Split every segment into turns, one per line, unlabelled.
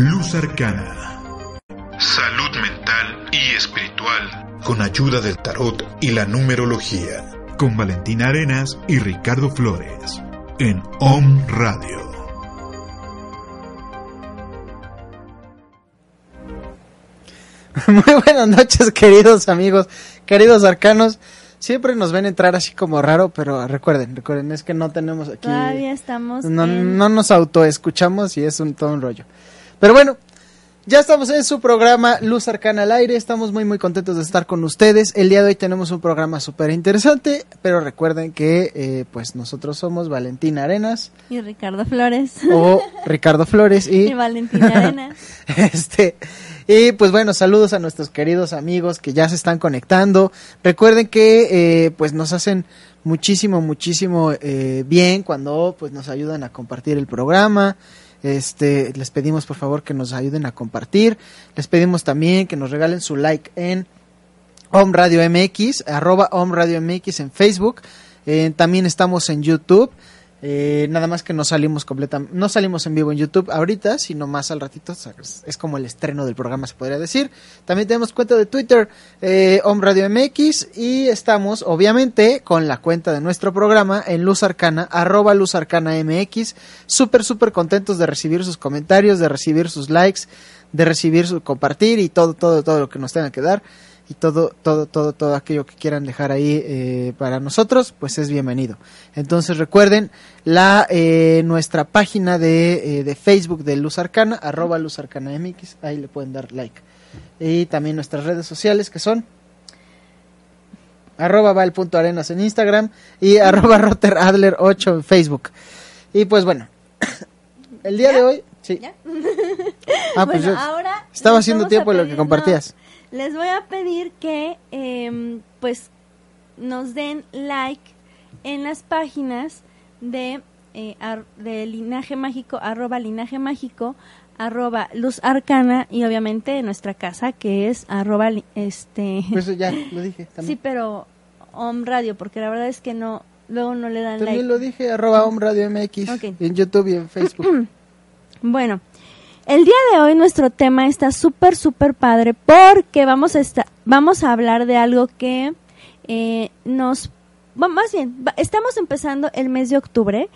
Luz Arcana. Salud mental y espiritual. Con ayuda del tarot y la numerología. Con Valentina Arenas y Ricardo Flores. En Om Radio.
Muy buenas noches, queridos amigos, queridos arcanos. Siempre nos ven entrar así como raro, pero recuerden, recuerden, es que no tenemos aquí.
Todavía estamos
No,
en-
no nos autoescuchamos y es un todo un rollo. Pero bueno, ya estamos en su programa Luz Arcana al aire. Estamos muy muy contentos de estar con ustedes. El día de hoy tenemos un programa súper interesante, pero recuerden que eh, pues nosotros somos Valentina Arenas
y Ricardo Flores
o Ricardo Flores y
y Valentina Arena.
este, y pues bueno, saludos a nuestros queridos amigos que ya se están conectando. Recuerden que eh, pues nos hacen muchísimo, muchísimo eh, bien cuando pues nos ayudan a compartir el programa. Este, les pedimos por favor que nos ayuden a compartir. Les pedimos también que nos regalen su like en Om Radio MX, arroba Om Radio MX en Facebook. Eh, también estamos en YouTube. Eh, nada más que no salimos completamente, no salimos en vivo en YouTube ahorita, sino más al ratito. es, es como el estreno del programa, se podría decir. También tenemos cuenta de Twitter, eh, Om Radio MX, y estamos, obviamente, con la cuenta de nuestro programa en Luz Arcana, arroba Luz Arcana MX. Súper, súper contentos de recibir sus comentarios, de recibir sus likes, de recibir su compartir y todo, todo, todo lo que nos tenga que dar y todo, todo, todo, todo aquello que quieran dejar ahí eh, para nosotros, pues es bienvenido. Entonces recuerden la eh, nuestra página de, eh, de Facebook de Luz Arcana, arroba Luz Arcana MX, ahí le pueden dar like. Y también nuestras redes sociales que son arroba val.arenas en Instagram y arroba roteradler8 en Facebook. Y pues bueno, el día de hoy, sí.
¿Ya?
Ah, pues
bueno,
yo
ahora
estaba haciendo tiempo de lo que compartías.
no, les voy a pedir que, em, pues, nos den like en las páginas de, eh, ar- de Linaje Mágico, arroba Linaje Mágico, arroba Luz Arcana y obviamente en nuestra casa que es arroba, este...
Pues eso ya lo dije
sí,
también.
pero Om Radio, porque la verdad es que no, luego no le dan
También
like.
lo dije, arroba Om Radio MX, en YouTube y en Facebook.
Bueno, el día de hoy nuestro tema está súper, súper padre porque vamos a, esta- vamos a hablar de algo que eh, nos... bueno, más bien, estamos empezando el mes de octubre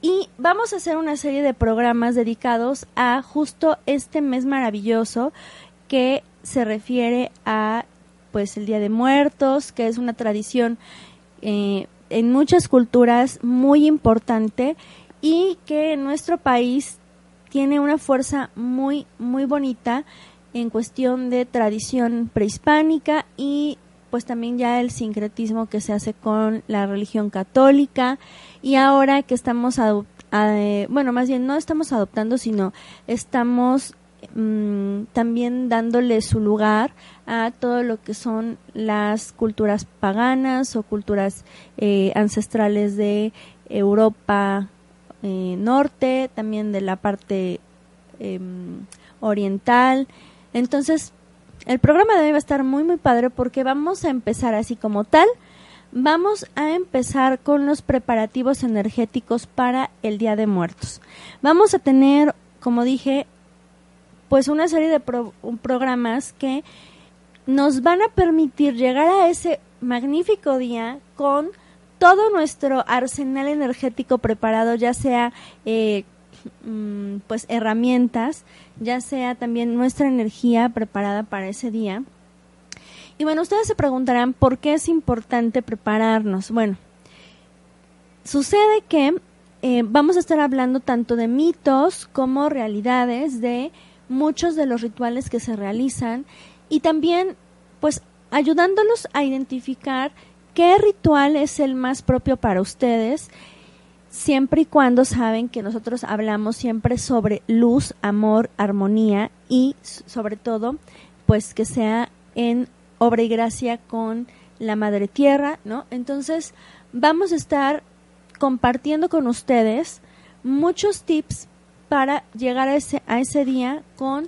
y vamos a hacer una serie de programas dedicados a justo este mes maravilloso que se refiere a pues el Día de Muertos, que es una tradición eh, en muchas culturas muy importante y que en nuestro país tiene una fuerza muy muy bonita en cuestión de tradición prehispánica y pues también ya el sincretismo que se hace con la religión católica. Y ahora que estamos eh, bueno más bien no estamos adoptando sino estamos mm, también dándole su lugar a todo lo que son las culturas paganas o culturas eh, ancestrales de Europa eh, norte, también de la parte em, oriental. Entonces, el programa de hoy va a estar muy, muy padre porque vamos a empezar así como tal. Vamos a empezar con los preparativos energéticos para el Día de Muertos. Vamos a tener, como dije, pues una serie de pro- programas que nos van a permitir llegar a ese magnífico día con todo nuestro arsenal energético preparado, ya sea eh, mm, pues herramientas, ya sea también nuestra energía preparada para ese día. Y bueno, ustedes se preguntarán por qué es importante prepararnos. Bueno, sucede que eh, vamos a estar hablando tanto de mitos como realidades de muchos de los rituales que se realizan y también pues ayudándolos a identificar qué ritual es el más propio para ustedes, siempre y cuando saben que nosotros hablamos siempre sobre luz, amor, armonía y sobre todo, pues que sea en obra y gracia con la Madre Tierra, ¿no? Entonces, vamos a estar compartiendo con ustedes muchos tips para llegar a ese, a ese día con,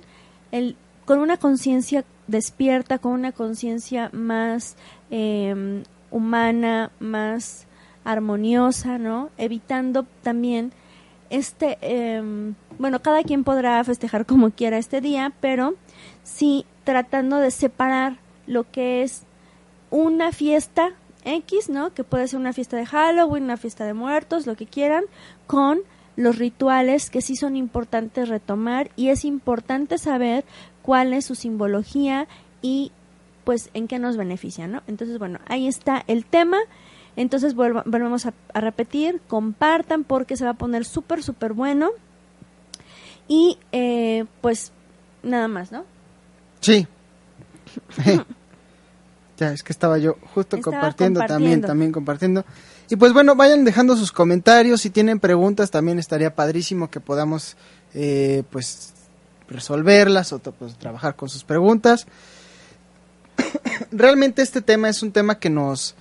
el, con una conciencia despierta, con una conciencia más eh, humana, más armoniosa, ¿no? Evitando también este, eh, bueno, cada quien podrá festejar como quiera este día, pero sí tratando de separar lo que es una fiesta X, ¿no? Que puede ser una fiesta de Halloween, una fiesta de muertos, lo que quieran, con los rituales que sí son importantes retomar y es importante saber cuál es su simbología y pues en qué nos beneficia, ¿no? Entonces, bueno, ahí está el tema. Entonces vuelva- volvemos a, a repetir, compartan porque se va a poner súper, súper bueno. Y eh, pues nada más, ¿no?
Sí. ya, es que estaba yo justo
Estaba
compartiendo, también,
compartiendo.
también compartiendo. Y pues bueno, vayan dejando sus comentarios, si tienen preguntas también estaría padrísimo que podamos eh, pues resolverlas o pues, trabajar con sus preguntas. Realmente este tema es un tema que nos,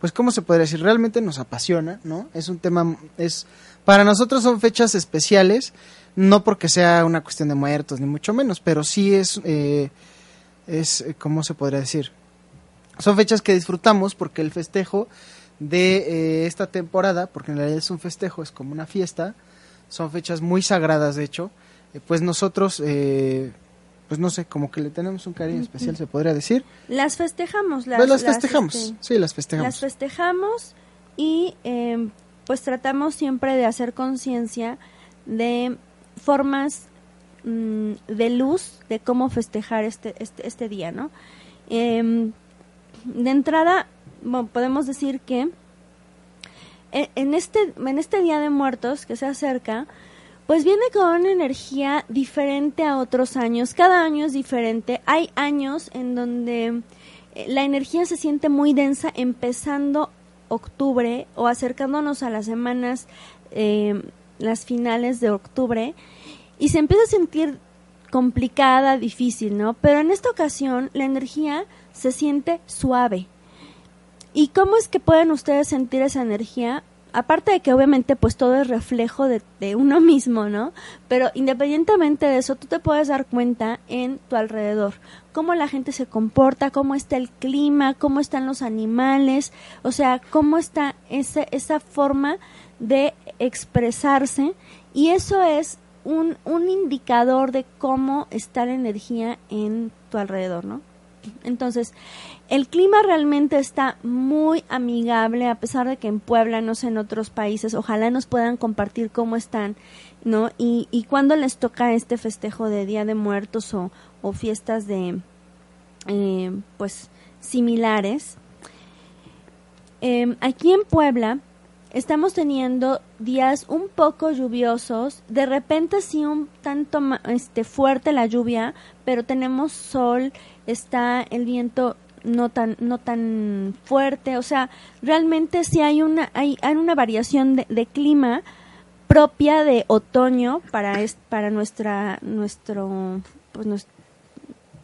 pues cómo se podría decir, realmente nos apasiona, ¿no? Es un tema, es, para nosotros son fechas especiales, no porque sea una cuestión de muertos, ni mucho menos, pero sí es, eh, es, eh, ¿cómo se podría decir? Son fechas que disfrutamos porque el festejo de eh, esta temporada, porque en realidad es un festejo, es como una fiesta, son fechas muy sagradas de hecho, eh, pues nosotros, pues no sé, como que le tenemos un cariño especial, se podría decir.
Las festejamos. Las,
Pues las festejamos,
este,
sí, las festejamos.
Las festejamos y eh, pues tratamos siempre de hacer conciencia de formas mm, de luz de cómo festejar este, este, este día, ¿no? Em, de entrada, bueno, podemos decir que e- en este, en este Día de Muertos que se acerca, pues viene con una energía diferente a otros años. Cada año es diferente. Hay años en donde eh, la energía se siente muy densa empezando octubre o acercándonos a las semanas, eh, las finales de octubre, y se empieza a sentir complicada, difícil, ¿no? Pero en esta ocasión la energía se siente suave. ¿Y cómo es que pueden ustedes sentir esa energía? Aparte de que obviamente pues todo es reflejo de, uno mismo, ¿no? Pero independientemente de eso, tú te puedes dar cuenta en tu alrededor, cómo la gente se comporta, cómo está el clima, cómo están los animales, o sea, cómo está esa, esa forma de expresarse y eso es un, un indicador de cómo está la energía en tu alrededor, ¿no? Entonces, el clima realmente está muy amigable, a pesar de que en Puebla, no sé, en otros países, ojalá nos puedan compartir cómo están, ¿no? Y, y cuándo les toca este festejo de Día de Muertos o, fiestas de, eh, pues, similares. Eh, aquí en Puebla estamos teniendo días un poco lluviosos, de repente sí un tanto este fuerte la lluvia, pero tenemos sol, está el viento no tan no tan fuerte, o sea, realmente sí hay una hay, hay una variación de, de clima propia de otoño para es, para nuestra nuestro pues nues-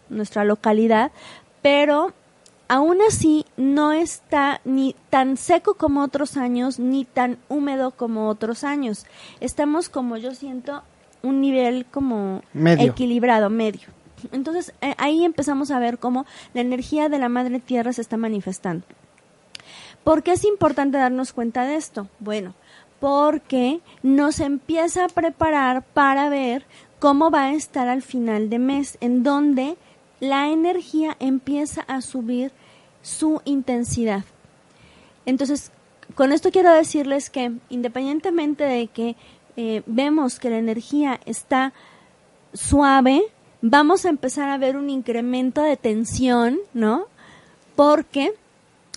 nuestra localidad, pero aún así no está ni tan seco como otros años, ni tan húmedo como otros años. Estamos, como yo siento, un nivel como
Medio.
equilibrado, medio. Entonces eh, ahí empezamos a ver cómo la energía de la Madre Tierra se está manifestando. ¿Por qué es importante darnos cuenta de esto? Bueno, porque nos empieza a preparar para ver cómo va a estar al final de mes, en donde la energía empieza a subir su intensidad. Entonces, con esto quiero decirles que independientemente de que eh, vemos que la energía está suave, vamos a empezar a ver un incremento de tensión, ¿no? Porque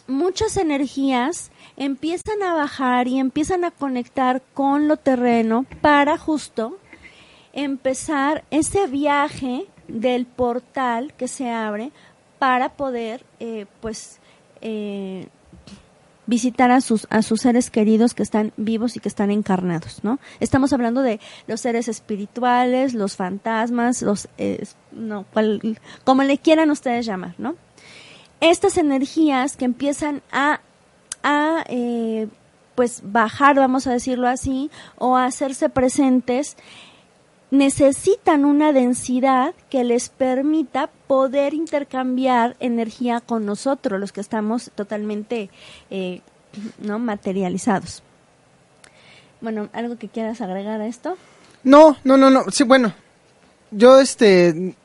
muchas energías empiezan a bajar y empiezan a conectar con lo terreno para justo empezar ese viaje del portal que se abre para poder, eh, pues, eh, visitar a sus a sus seres queridos que están vivos y que están encarnados, ¿no? Estamos hablando de los seres espirituales, los fantasmas, los eh, no, cual- como le quieran ustedes llamar, ¿no? Estas energías que empiezan a a eh, pues bajar, vamos a decirlo así, o a hacerse presentes, necesitan una densidad que les permita poder intercambiar energía con nosotros, los que estamos totalmente eh, no materializados. Bueno, ¿algo que quieras agregar a esto?
No, no, no, no. Sí, bueno. Yo, este.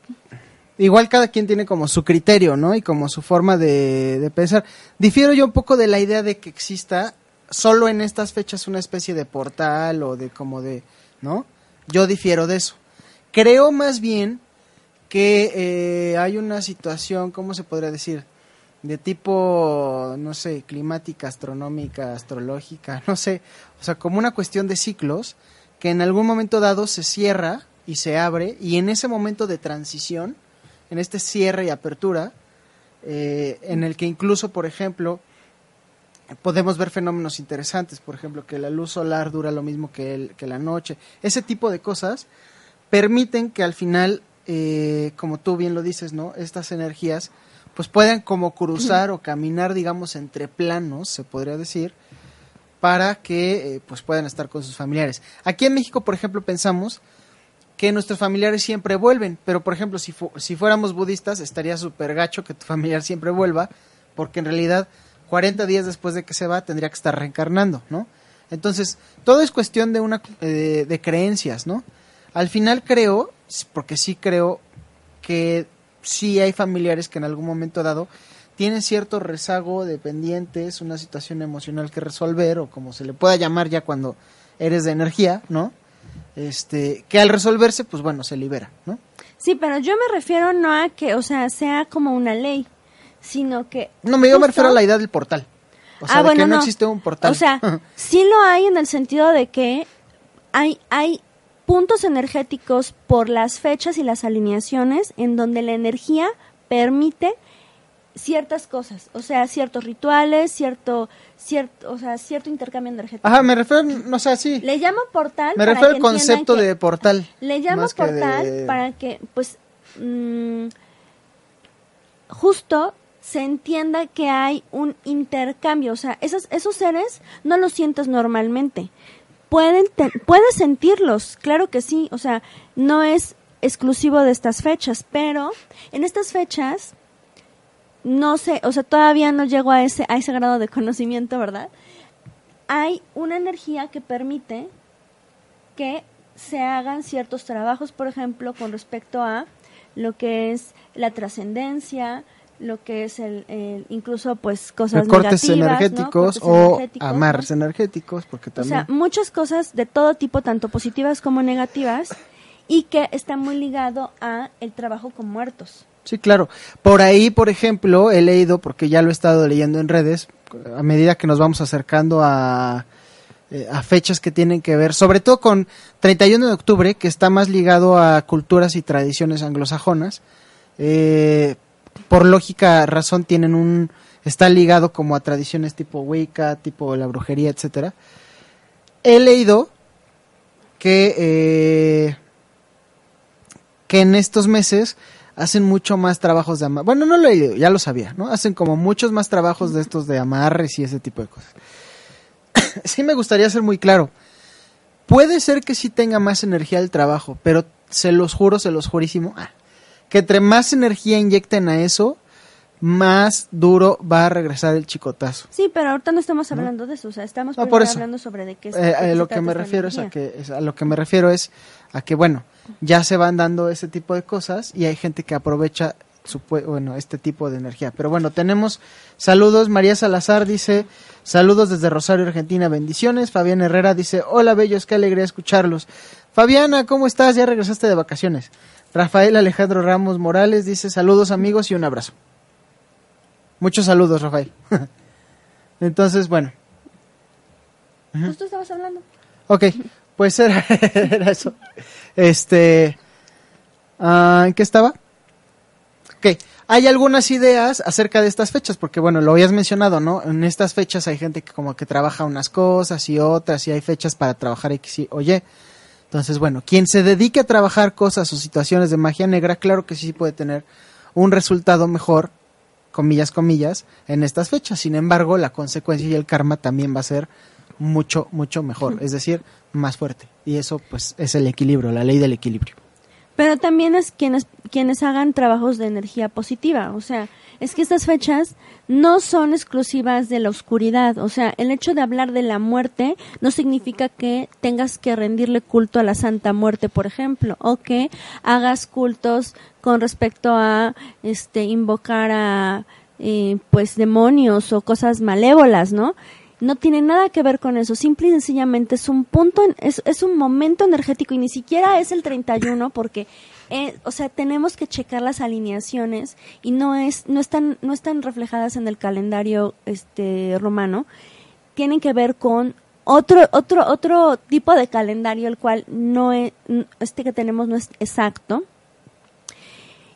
Igual cada quien tiene como su criterio, ¿no? Y como su forma de, de pensar. Difiero yo un poco de la idea de que exista solo en estas fechas una especie de portal o de como de. ¿No? Yo difiero de eso. Creo más bien que eh, hay una situación, ¿cómo se podría decir? De tipo, no sé, climática, astronómica, astrológica, no sé. O sea, como una cuestión de ciclos que en algún momento dado se cierra y se abre y en ese momento de transición, en este cierre y apertura, eh, en el que incluso, por ejemplo, podemos ver fenómenos interesantes, por ejemplo, que la luz solar dura lo mismo que, el- que la noche, ese tipo de cosas permiten que al final, eh, como tú bien lo dices, ¿no? Estas energías pues puedan como cruzar o caminar, digamos, entre planos, se podría decir, para que eh, pues puedan estar con sus familiares. Aquí en México, por ejemplo, pensamos que nuestros familiares siempre vuelven, pero por ejemplo, si, fu- si fuéramos budistas, estaría súper gacho que tu familiar siempre vuelva, porque en realidad 40 días después de que se va tendría que estar reencarnando, ¿no? Entonces, todo es cuestión de una eh, de creencias, ¿no? Al final creo, porque sí creo que sí hay familiares que en algún momento dado tienen cierto rezago de pendientes, una situación emocional que resolver o como se le pueda llamar ya cuando eres de energía, ¿no? Este, que al resolverse, pues bueno, se libera, ¿no?
Sí, pero yo me refiero no a que, o sea, sea como una ley, sino que...
No, me, yo me refiero a la idea del portal. O sea,
ah,
de
bueno,
que no,
no.
existe un portal.
O sea, sí lo hay en el sentido de que hay, hay puntos energéticos por las fechas y las alineaciones en donde la energía permite ciertas cosas, o sea, ciertos rituales, cierto, cierto, o sea, cierto intercambio energético.
Ajá, me refiero, no sé, sí.
Le llamo portal.
Me refiero al concepto de portal.
Le llamo portal
de-
para que, pues, mm, justo se entienda que hay un intercambio. O sea, esos, esos seres no los sientes normalmente. Pueden te- puedes sentirlos, claro que sí. O sea, no es exclusivo de estas fechas, pero en estas fechas no sé, o sea, todavía no llego a ese a ese grado de conocimiento, ¿verdad? Hay una energía que permite que se hagan ciertos trabajos, por ejemplo, con respecto a lo que es la trascendencia, lo que es el, el- incluso pues cosas
energéticos o
energéticos,
amarres
¿no?
energéticos, porque
O
también...
sea, muchas cosas de todo tipo, tanto positivas como negativas, y que está muy ligado a el trabajo con muertos.
Sí, claro. Por ahí, por ejemplo, he leído, porque ya lo he estado leyendo en redes, a medida que nos vamos acercando a, eh, a fechas que tienen que ver, sobre todo con 31 de octubre, que está más ligado a culturas y tradiciones anglosajonas. Eh, por lógica razón tienen un está ligado como a tradiciones tipo Wicca, tipo la brujería, etcétera. He leído que eh, que en estos meses hacen mucho más trabajos de amarres. Bueno, no lo he leído, ya lo sabía, ¿no? Hacen como muchos más trabajos de estos de amarres y ese tipo de cosas. sí me gustaría ser muy claro. Puede ser que sí tenga más energía el trabajo, pero se los juro, se los jurísimo, ah, que entre más energía inyecten a eso, más duro va a regresar el chicotazo.
Sí, pero ahorita no estamos hablando de eso, o sea, estamos
No, por eso.
hablando sobre de qué es.
Eh, lo que me refiero es a que es- a lo que me refiero es a que bueno ya se van dando ese tipo de cosas y hay gente que aprovecha su bueno este tipo de energía. Pero bueno tenemos saludos. María Salazar dice saludos desde Rosario Argentina. Bendiciones. Fabián Herrera dice hola bellos qué alegría escucharlos. Fabiana cómo estás ya regresaste de vacaciones Rafael Alejandro Ramos Morales dice saludos amigos y un abrazo muchos saludos Rafael entonces bueno
tú estabas hablando.
Ok, pues era, era eso. Este. ah, ¿En qué estaba? Ok, hay algunas ideas acerca de estas fechas, porque bueno, lo habías mencionado, ¿no? En estas fechas hay gente que como que trabaja unas cosas y otras, y hay fechas para trabajar X y o Y. Entonces, bueno, quien se dedique a trabajar cosas o situaciones de magia negra, claro que sí puede tener un resultado mejor, comillas, comillas, en estas fechas. Sin embargo, la consecuencia y el karma también va a ser mucho, mucho mejor, es decir, más fuerte. Y eso, pues, es el equilibrio, la ley del equilibrio.
Pero también es quienes, quienes hagan trabajos de energía positiva. O sea, es que estas fechas no son exclusivas de la oscuridad. O sea, el hecho de hablar de la muerte no significa que tengas que rendirle culto a la Santa Muerte, por ejemplo, o que hagas cultos con respecto a este invocar a eh, pues demonios o cosas malévolas, ¿no? No tiene nada que ver con eso, simple y sencillamente es un punto, en- es, es un momento energético y ni siquiera es el 31 porque, eh, o sea, tenemos que checar las alineaciones y no es, no están, no están reflejadas en el calendario este romano, tienen que ver con otro, otro, otro tipo de calendario, el cual no es, este que tenemos no es exacto,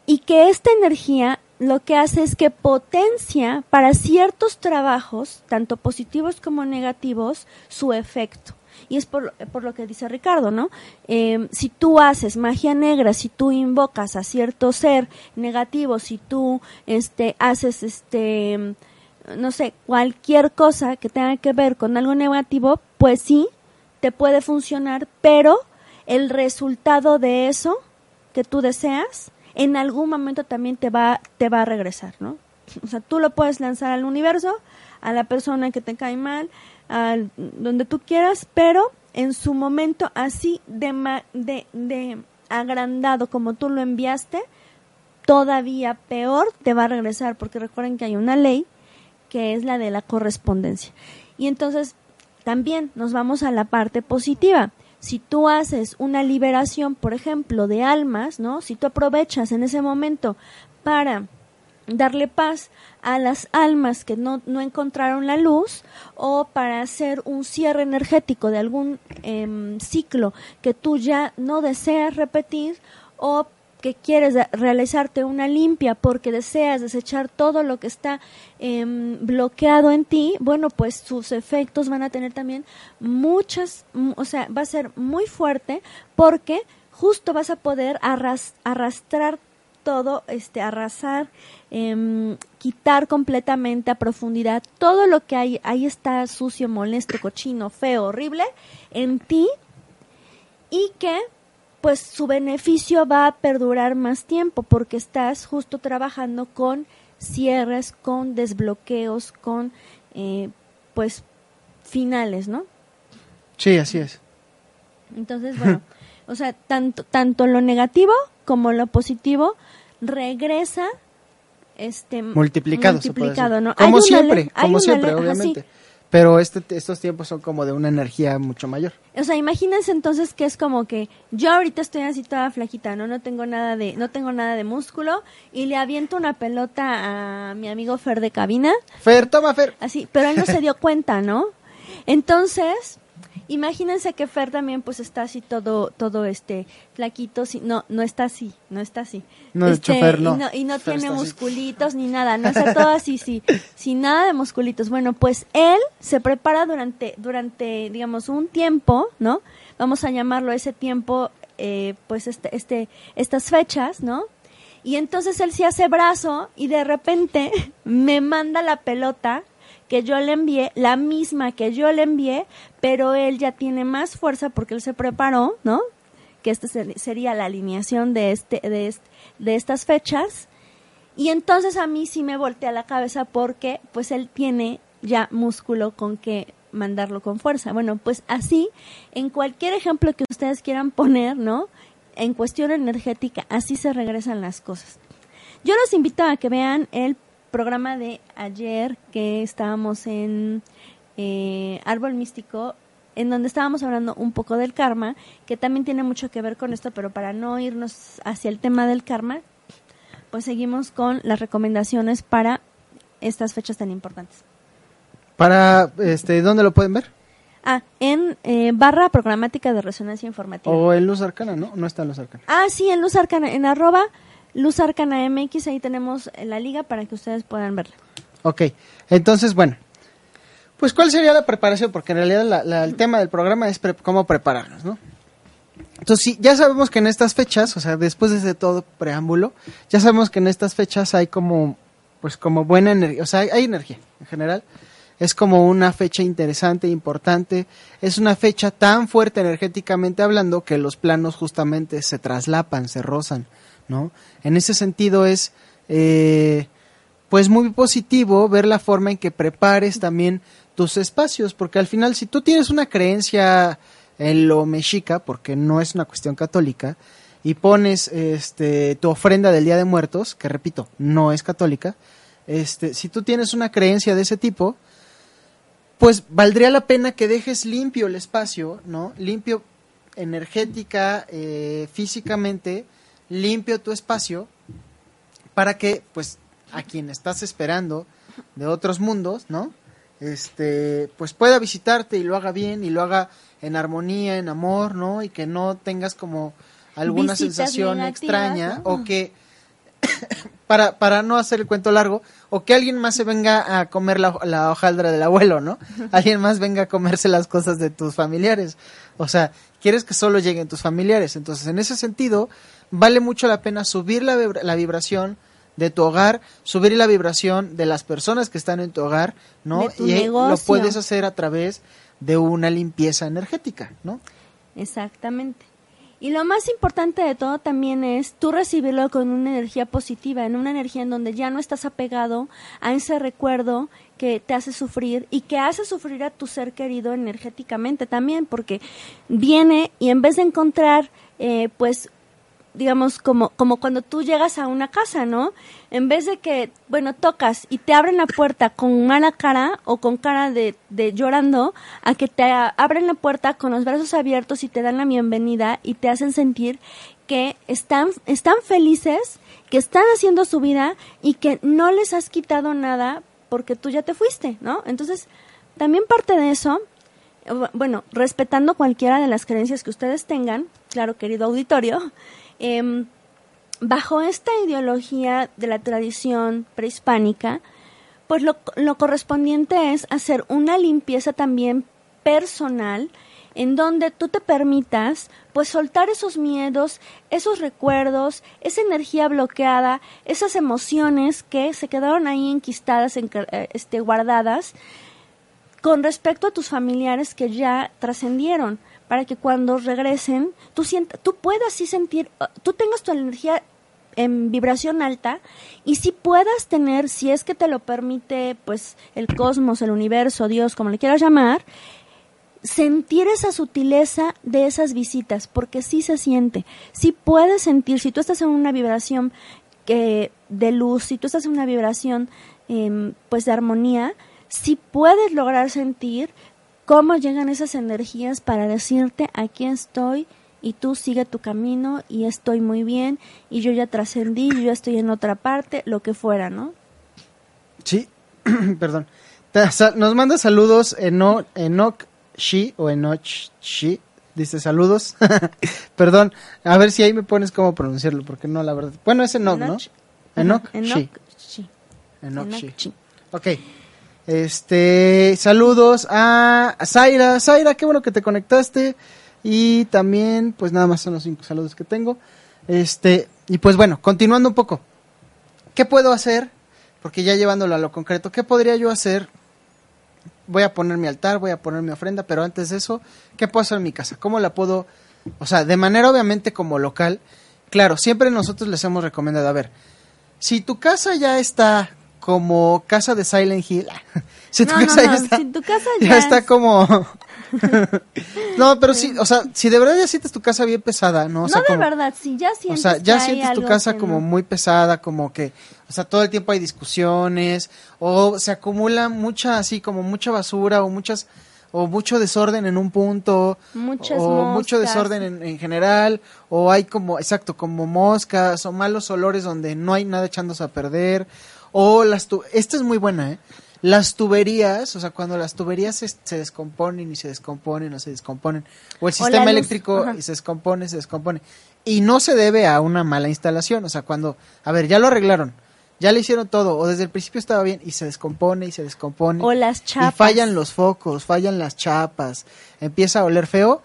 y que esta energía lo que hace es que potencia para ciertos trabajos, tanto positivos como negativos, su efecto. Y es por, por lo que dice Ricardo, ¿no? Eh, si tú haces magia negra, si tú invocas a cierto ser negativo, si tú este, haces este no sé, cualquier cosa que tenga que ver con algo negativo, pues sí, te puede funcionar, pero el resultado de eso que tú deseas, en algún momento también te va, te va a regresar, ¿no? O sea, tú lo puedes lanzar al universo, a la persona que te cae mal, al, donde tú quieras, pero en su momento así de, ma- de, de agrandado como tú lo enviaste, todavía peor te va a regresar, porque recuerden que hay una ley que es la de la correspondencia. Y entonces también nos vamos a la parte positiva. Si tú haces una liberación, por ejemplo, de almas, ¿no? Si tú aprovechas en ese momento para darle paz a las almas que no, no encontraron la luz o para hacer un cierre energético de algún em, ciclo que tú ya no deseas repetir o que quieres realizarte una limpia porque deseas desechar todo lo que está em, bloqueado en ti, bueno, pues sus efectos van a tener también muchas, o sea, va a ser muy fuerte porque justo vas a poder arras- arrastrar todo, este, arrasar, em, quitar completamente a profundidad todo lo que hay, ahí está sucio, molesto, cochino, feo, horrible en ti y que pues su beneficio va a perdurar más tiempo porque estás justo trabajando con cierres, con desbloqueos, con eh, pues finales, ¿no?
Sí, así es.
Entonces, bueno, o sea, tanto, tanto lo negativo como lo positivo regresa este
Multiplicado,
multiplicado. ¿no?
Como siempre, como siempre, obviamente. Pero este, estos tiempos son como de una energía mucho mayor.
O sea, imagínense entonces que es como que yo ahorita estoy así toda flaquita, ¿no? No tengo nada de, no tengo nada de músculo y le aviento una pelota a mi amigo Fer de cabina,
Fer, toma Fer.
así, pero él no se dio cuenta, ¿no? Entonces, imagínense que Fer también pues está así todo, todo este flaquito, sí, no, no está así, no está así.
No, chofer no.
Y no, y no
Fer
tiene
así.
musculitos ni nada, no está todo así, sí, sin nada de musculitos. Bueno, pues él se prepara durante, durante, digamos, un tiempo, ¿no? Vamos a llamarlo ese tiempo, eh, pues este, este, estas fechas, ¿no? Y entonces él se hace brazo y de repente me manda la pelota que yo le envié, la misma que yo le envié, pero él ya tiene más fuerza porque él se preparó, ¿no? Que esta ser- sería la alineación de este, de est- de estas fechas. Y entonces a mí sí me voltea la cabeza porque pues él tiene ya músculo con que mandarlo con fuerza. Bueno, pues así, en cualquier ejemplo que ustedes quieran poner, ¿no? En cuestión energética, así se regresan las cosas. Yo los invito a que vean el programa de ayer que estábamos en eh, Árbol Místico, en donde estábamos hablando un poco del karma, que también tiene mucho que ver con esto, pero para no irnos hacia el tema del karma, pues seguimos con las recomendaciones para estas fechas tan importantes.
Para, este, ¿dónde lo pueden ver?
Ah, en eh, barra programática de resonancia informativa.
O en Luz Arcana, ¿no? No está en Luz Arcana.
Ah, sí, en Luz Arcana, en arroba Luz Arcana MX, ahí tenemos la liga para que ustedes puedan verla.
Ok, entonces, bueno, pues ¿cuál sería la preparación? Porque en realidad la- la- el tema del programa es cómo prepararnos, ¿no? Entonces, sí, ya sabemos que en estas fechas, o sea, después de todo preámbulo, ya sabemos que en estas fechas hay como, pues como buena energía, o sea, hay, hay energía en general. Es como una fecha interesante, importante. Es una fecha tan fuerte energéticamente hablando que los planos justamente se traslapan, se rozan, ¿no? En ese sentido es, eh, pues muy positivo ver la forma en que prepares también tus espacios, porque al final si tú tienes una creencia en lo mexica, porque no es una cuestión católica, y pones este tu ofrenda del Día de Muertos, que repito, no es católica, este, si tú tienes una creencia de ese tipo, pues valdría la pena que dejes limpio el espacio, ¿no? Limpio energética, eh, físicamente, limpio tu espacio, para que, pues, a quien estás esperando de otros mundos, ¿no? Este, pues pueda visitarte y lo haga bien y lo haga en armonía, en amor, ¿no? Y que no tengas como alguna
Visitas
sensación
negativas,
extraña
¿no?
o que para, para no hacer el cuento largo, o que alguien más se venga a comer la, la hojaldra del abuelo, ¿no? Alguien más venga a comerse las cosas de tus familiares. O sea, quieres que solo lleguen tus familiares. Entonces, en ese sentido, vale mucho la pena subir la, vibra- la vibración de tu hogar, subir la vibración de las personas que están en tu hogar, ¿no?
De tu
y lo puedes hacer a través de una limpieza energética, ¿no?
Exactamente. Y lo más importante de todo también es tú recibirlo con una energía positiva, en una energía en donde ya no estás apegado a ese recuerdo que te hace sufrir y que hace sufrir a tu ser querido energéticamente también, porque viene y en vez de encontrar, eh, pues, digamos, como, como cuando tú llegas a una casa, ¿no? En vez de que, bueno, tocas y te abren la puerta con mala cara o con cara de, de llorando, a que te abren la puerta con los brazos abiertos y te dan la bienvenida y te hacen sentir que están, están felices, que están haciendo su vida y que no les has quitado nada porque tú ya te fuiste, ¿no? Entonces, también parte de eso, bu- bueno, respetando cualquiera de las creencias que ustedes tengan, claro, querido auditorio, em, bajo esta ideología de la tradición prehispánica, pues lo, lo correspondiente es hacer una limpieza también personal en donde tú te permitas pues soltar esos miedos, esos recuerdos, esa energía bloqueada, esas emociones que se quedaron ahí enquistadas, enca- eh, este, guardadas, con respecto a tus familiares que ya trascendieron, para que cuando regresen, tú, sienta, tú puedas sí sentir, uh, tú tengas tu energía en vibración alta y si puedas tener, si es que te lo permite, pues el cosmos, el universo, Dios, como le quieras llamar, sentir esa sutileza de esas visitas, porque sí se siente, sí puedes sentir, si tú estás en una vibración que, de luz, si tú estás en una vibración em, pues de armonía, sí puedes lograr sentir cómo llegan esas energías para decirte aquí estoy y tú sigue tu camino y estoy muy bien y yo ya trascendí, yo estoy en otra parte, lo que fuera, ¿no?
Sí, perdón. Nos manda saludos Eno, Enoch Shi o Enoch Shi. Dice saludos. perdón, a ver si ahí me pones cómo pronunciarlo, porque no, la verdad. Bueno, es Enoch, ¿no?
Enoch.
Enoch Shi.
Enoch. Shi.
Ok. Este, saludos a Zaira. Zaira, qué bueno que te conectaste. Y también, pues nada más son los cinco saludos que tengo. Este, y pues bueno, continuando un poco. ¿Qué puedo hacer? Porque ya llevándolo a lo concreto, ¿qué podría yo hacer? Voy a poner mi altar, voy a poner mi ofrenda, pero antes de eso, ¿qué puedo hacer en mi casa? ¿Cómo la puedo, o sea, de manera obviamente como local? Claro, siempre nosotros les hemos recomendado, a ver, si tu casa ya está como casa de Silent Hill, si tu
No, no,
casa
no,
ya está,
si tu casa
ya
ya
está
es-
como, no, pero sí, o sea, si de verdad ya sientes tu casa bien pesada, ¿no? O
no
sea,
de
como-
verdad, si ya
o
sientes
sea, ya sientes tu casa como
no-
muy pesada, como que, o sea, todo el tiempo hay discusiones, o se acumula mucha, así como mucha basura, o muchas, o mucho desorden en un punto,
Muchas
o mucho desorden en, en general, o hay como, exacto, como moscas, o malos olores donde no hay nada echándose a perder, o las, tu esta es muy buena, ¿eh? Las tuberías, o sea, cuando las tuberías se, se descomponen y se descomponen o se descomponen, o el sistema eléctrico y se descompone, se descompone. Y no se debe a una mala instalación, o sea, cuando, a ver, ya lo arreglaron, ya le hicieron todo, o desde el principio estaba bien y se descompone y se descompone.
O las chapas.
Y fallan los focos, fallan las chapas, empieza a oler feo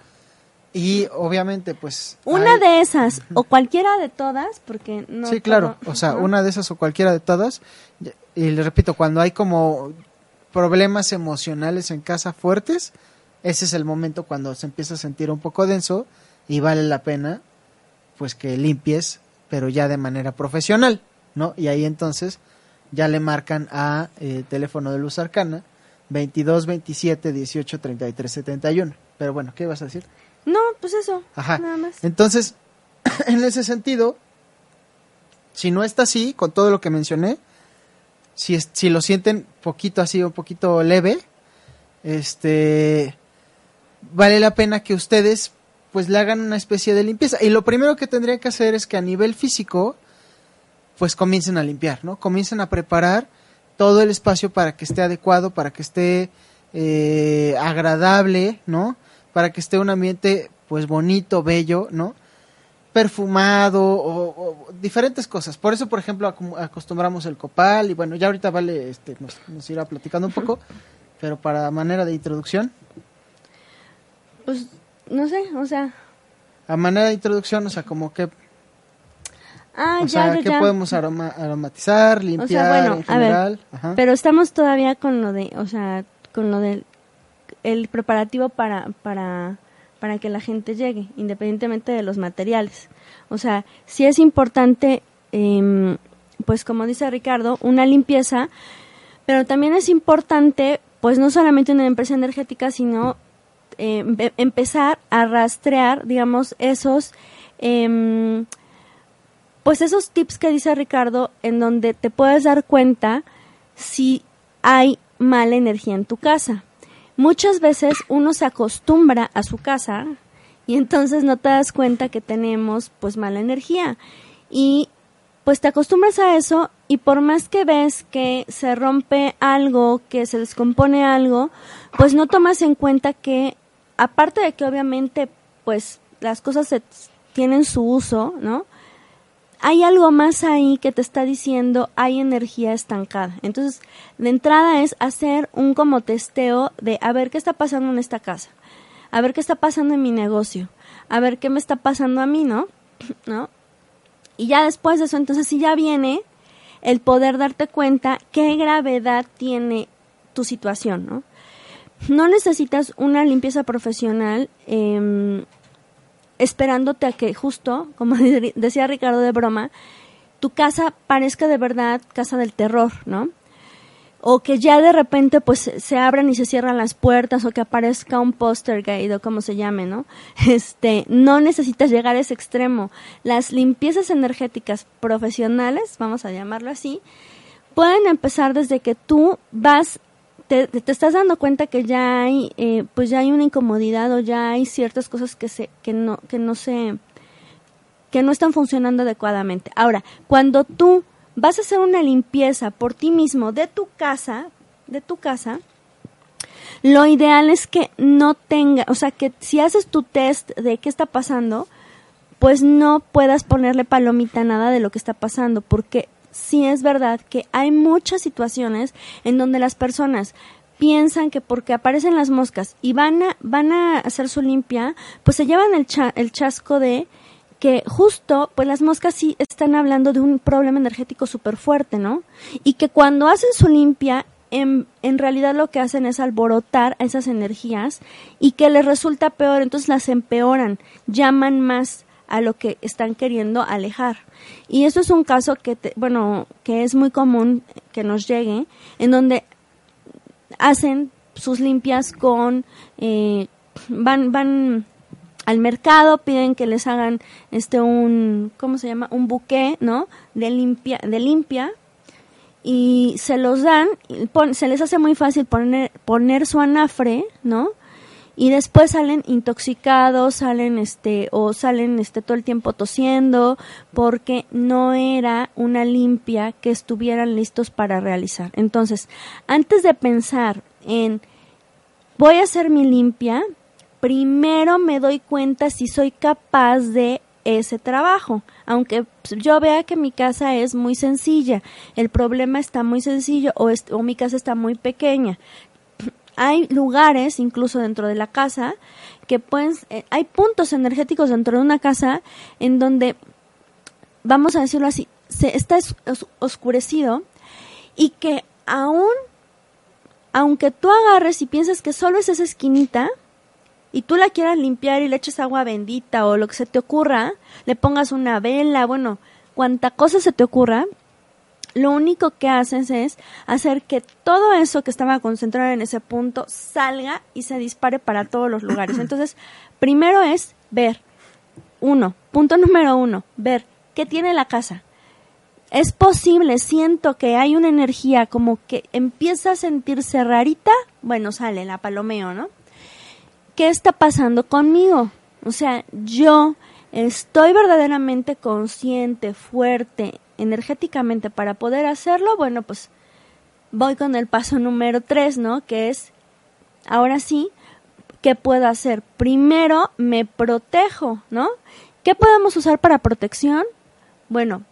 y obviamente pues...
Una
hay-
de esas, o cualquiera de todas, porque no.
sí, claro, o sea, una de esas o cualquiera de todas. Y- Y le repito, cuando hay como problemas emocionales en casa fuertes, ese es el momento cuando se empieza a sentir un poco denso y vale la pena pues que limpies, pero ya de manera profesional, ¿no? Y ahí entonces ya le marcan a eh, teléfono de luz arcana 22 27 18 33 71. Pero bueno, ¿qué ibas a decir?
No, pues eso.
Ajá.
Nada más.
Entonces, en ese sentido, si no está así, con todo lo que mencioné, si, es- si lo sienten poquito así, un poquito leve, este, vale la pena que ustedes pues le hagan una especie de limpieza. Y lo primero que tendrían que hacer es que a nivel físico, pues comiencen a limpiar, ¿no? Comiencen a preparar todo el espacio para que esté adecuado, para que esté eh, agradable, ¿no? Para que esté un ambiente pues bonito, bello, ¿no? Perfumado o, o diferentes cosas. Por eso, por ejemplo, acostumbramos el copal y bueno, ya ahorita vale, este, nos, nos irá platicando un poco, pero para manera de introducción,
Pues no sé, o sea.
a manera de introducción, o sea, como que,
Ah,
o
ya,
sea,
ya, ya.
podemos aroma- aromatizar, limpiar
bueno,
en
a ver,
general. Ajá.
Pero estamos todavía con lo de, o sea, con lo del el preparativo para, para, para que la gente llegue, independientemente de los materiales. O sea, sí es importante, em, pues como dice Ricardo, una limpieza, pero también es importante, pues no solamente una empresa energética, sino eh, empe- empezar a rastrear, digamos, esos, em, pues esos tips que dice Ricardo, en donde te puedes dar cuenta si hay mala energía en tu casa. Muchas veces uno se acostumbra a su casa y entonces no te das cuenta que tenemos pues mala energía y pues te acostumbras a eso y por más que ves que se rompe algo, que se descompone algo, pues no tomas en cuenta que aparte de que obviamente pues las cosas se- tienen su uso, ¿no? Hay algo más ahí que te está diciendo hay energía estancada. Entonces, de entrada es hacer un como testeo de a ver qué está pasando en esta casa, a ver qué está pasando en mi negocio, a ver qué me está pasando a mí, ¿no? ¿No? Y ya después de eso, entonces sí ya viene el poder darte cuenta qué gravedad tiene tu situación, ¿no? No necesitas una limpieza profesional em, esperándote a que justo, como decía Ricardo de broma, tu casa parezca de verdad casa del terror, ¿no? O que ya de repente pues se- abran y se cierran las puertas o que aparezca un póster gay o como se llame, ¿no? Este, no necesitas llegar a ese extremo. Las limpiezas energéticas profesionales, vamos a llamarlo así, pueden empezar desde que tú vas te, estás dando cuenta que ya hay eh, pues ya hay una incomodidad o ya hay ciertas cosas que se que no que no se que no están funcionando adecuadamente. Ahora, cuando tú vas a hacer una limpieza por ti mismo de tu casa, de tu casa, lo ideal es que no tenga, o sea, que si haces tu test de qué está pasando, pues no puedas ponerle palomita a nada de lo que está pasando, porque sí es verdad que hay muchas situaciones en donde las personas piensan que porque aparecen las moscas y van a, van a hacer su limpia, pues se llevan el, cha- el chasco de que justo, pues las moscas sí están hablando de un problema energético súper fuerte, ¿no? Y que cuando hacen su limpia, en, en realidad lo que hacen es alborotar esas energías y que les resulta peor, entonces las empeoran, llaman más a lo que están queriendo alejar. Y eso es un caso que, te- bueno, que es muy común que nos llegue, en donde hacen sus limpias con, eh, van, van al mercado, piden que les hagan este un, ¿cómo se llama? Un buqué, ¿no? De limpia, de limpia y se los dan, pon- se les hace muy fácil poner, poner su anafre, ¿no? Y después salen intoxicados, salen este, o salen este todo el tiempo tosiendo, porque no era una limpia que estuvieran listos para realizar. Entonces, antes de pensar en voy a hacer mi limpia, primero me doy cuenta si soy capaz de ese trabajo, aunque yo vea que mi casa es muy sencilla, el problema está muy sencillo o, es- o mi casa está muy pequeña. Hay lugares, incluso dentro de la casa, que pueden, eh, hay puntos energéticos dentro de una casa en donde, vamos a decirlo así, se está es- os- oscurecido y que aún, aunque tú agarres y pienses que solo es esa esquinita, y tú la quieras limpiar y le eches agua bendita o lo que se te ocurra, le pongas una vela, bueno, cuanta cosa se te ocurra, lo único que haces es hacer que todo eso que estaba concentrado en ese punto salga y se dispare para todos los lugares. Entonces, primero es ver, uno, punto número uno, ver qué tiene la casa. Es posible, siento que hay una energía como que empieza a sentirse rarita, bueno, sale la palomeo, ¿no? ¿qué está pasando conmigo? O sea, yo estoy verdaderamente consciente, fuerte, energéticamente para poder hacerlo. Bueno, pues voy con el paso número tres, ¿no? Que es, ahora sí, ¿qué puedo hacer? Primero me protejo, ¿no? ¿Qué podemos usar para protección? Bueno,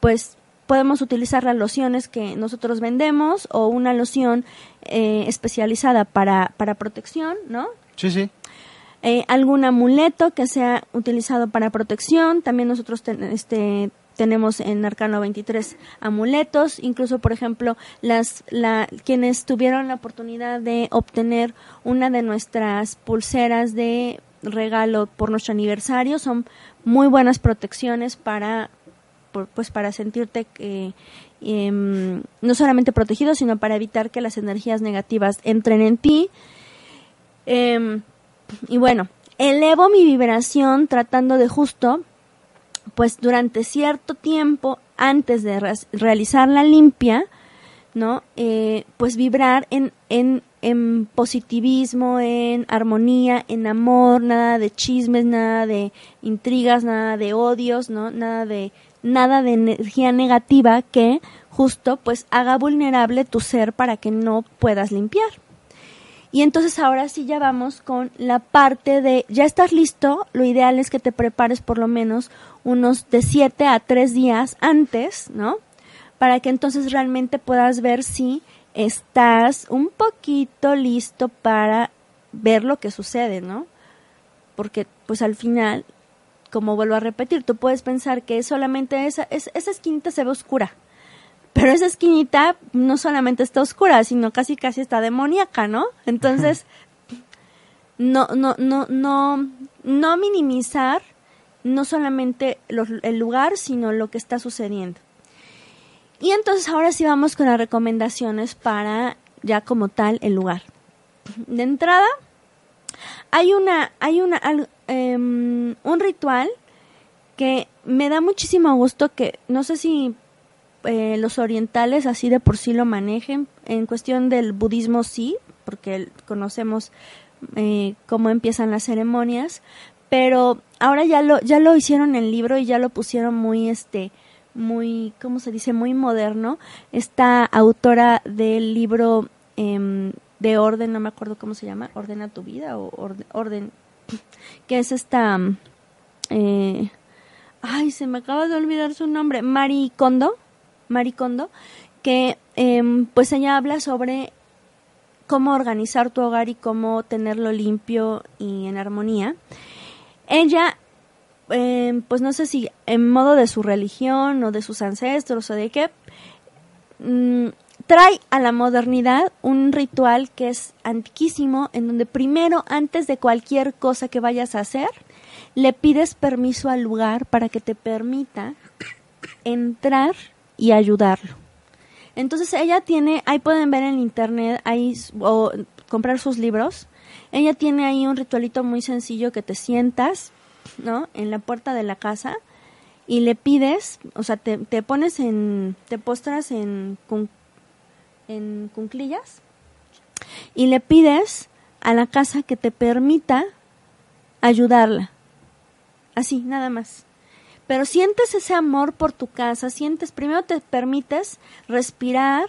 pues podemos utilizar las lociones que nosotros vendemos o una loción eh, especializada para, para protección, ¿no?
Sí, sí.
eh, algún amuleto que sea utilizado para protección. También nosotros ten- este, tenemos en Arcano 23 amuletos, incluso por ejemplo las la, quienes tuvieron la oportunidad de obtener una de nuestras pulseras de regalo por nuestro aniversario son muy buenas protecciones para pues para sentirte que em, no solamente protegido sino para evitar que las energías negativas entren en ti. Em, y bueno, elevo mi vibración tratando de justo, pues durante cierto tiempo antes de re- realizar la limpia, ¿no? Eh, pues vibrar en, en, en positivismo, en armonía, en amor, nada de chismes, nada de intrigas, nada de odios, ¿no? Nada de, nada de energía negativa que justo pues haga vulnerable tu ser para que no puedas limpiar. Y entonces ahora sí ya vamos con la parte de, ya estás listo, lo ideal es que te prepares por lo menos unos de 7 a 3 días antes, ¿no? Para que entonces realmente puedas ver si estás un poquito listo para ver lo que sucede, ¿no? Porque pues al final, como vuelvo a repetir, tú puedes pensar que solamente esa, es- esa esquinita se ve oscura, pero esa esquinita no solamente está oscura, sino casi casi está demoníaca, ¿no? Entonces, no, no, no, no, no minimizar no solamente el lugar, sino lo que está sucediendo. Y entonces ahora sí vamos con las recomendaciones para ya como tal el lugar. De entrada, hay una, hay una, al- em, un ritual que me da muchísimo gusto que no sé si eh, los orientales así de por sí lo manejen. En cuestión del budismo sí, porque conocemos eh, cómo empiezan las ceremonias, pero ahora ya lo ya lo hicieron en el libro y ya lo pusieron muy este muy cómo se dice muy moderno. Esta autora del libro em, de orden, no me acuerdo cómo se llama, ordena tu vida o orden, orden que es esta eh, ay, se me acaba de olvidar su nombre, Mari Kondo, Mari Kondo, que em, pues ella habla sobre cómo organizar tu hogar y cómo tenerlo limpio y en armonía. Ella, em, pues no sé si en modo de su religión o de sus ancestros o de qué, mm, trae a la modernidad un ritual que es antiquísimo, en donde primero, antes de cualquier cosa que vayas a hacer, le pides permiso al lugar para que te permita entrar y ayudarlo. Entonces ella tiene, ahí pueden ver en internet, ahí o comprar sus libros. Ella tiene ahí un ritualito muy sencillo que te sientas, ¿no? En la puerta de la casa y le pides, o sea, te, te pones en, te postras en, cun- en cunclillas y le pides a la casa que te permita ayudarla. Así, nada más. Pero sientes ese amor por tu casa, sientes, primero te permites respirar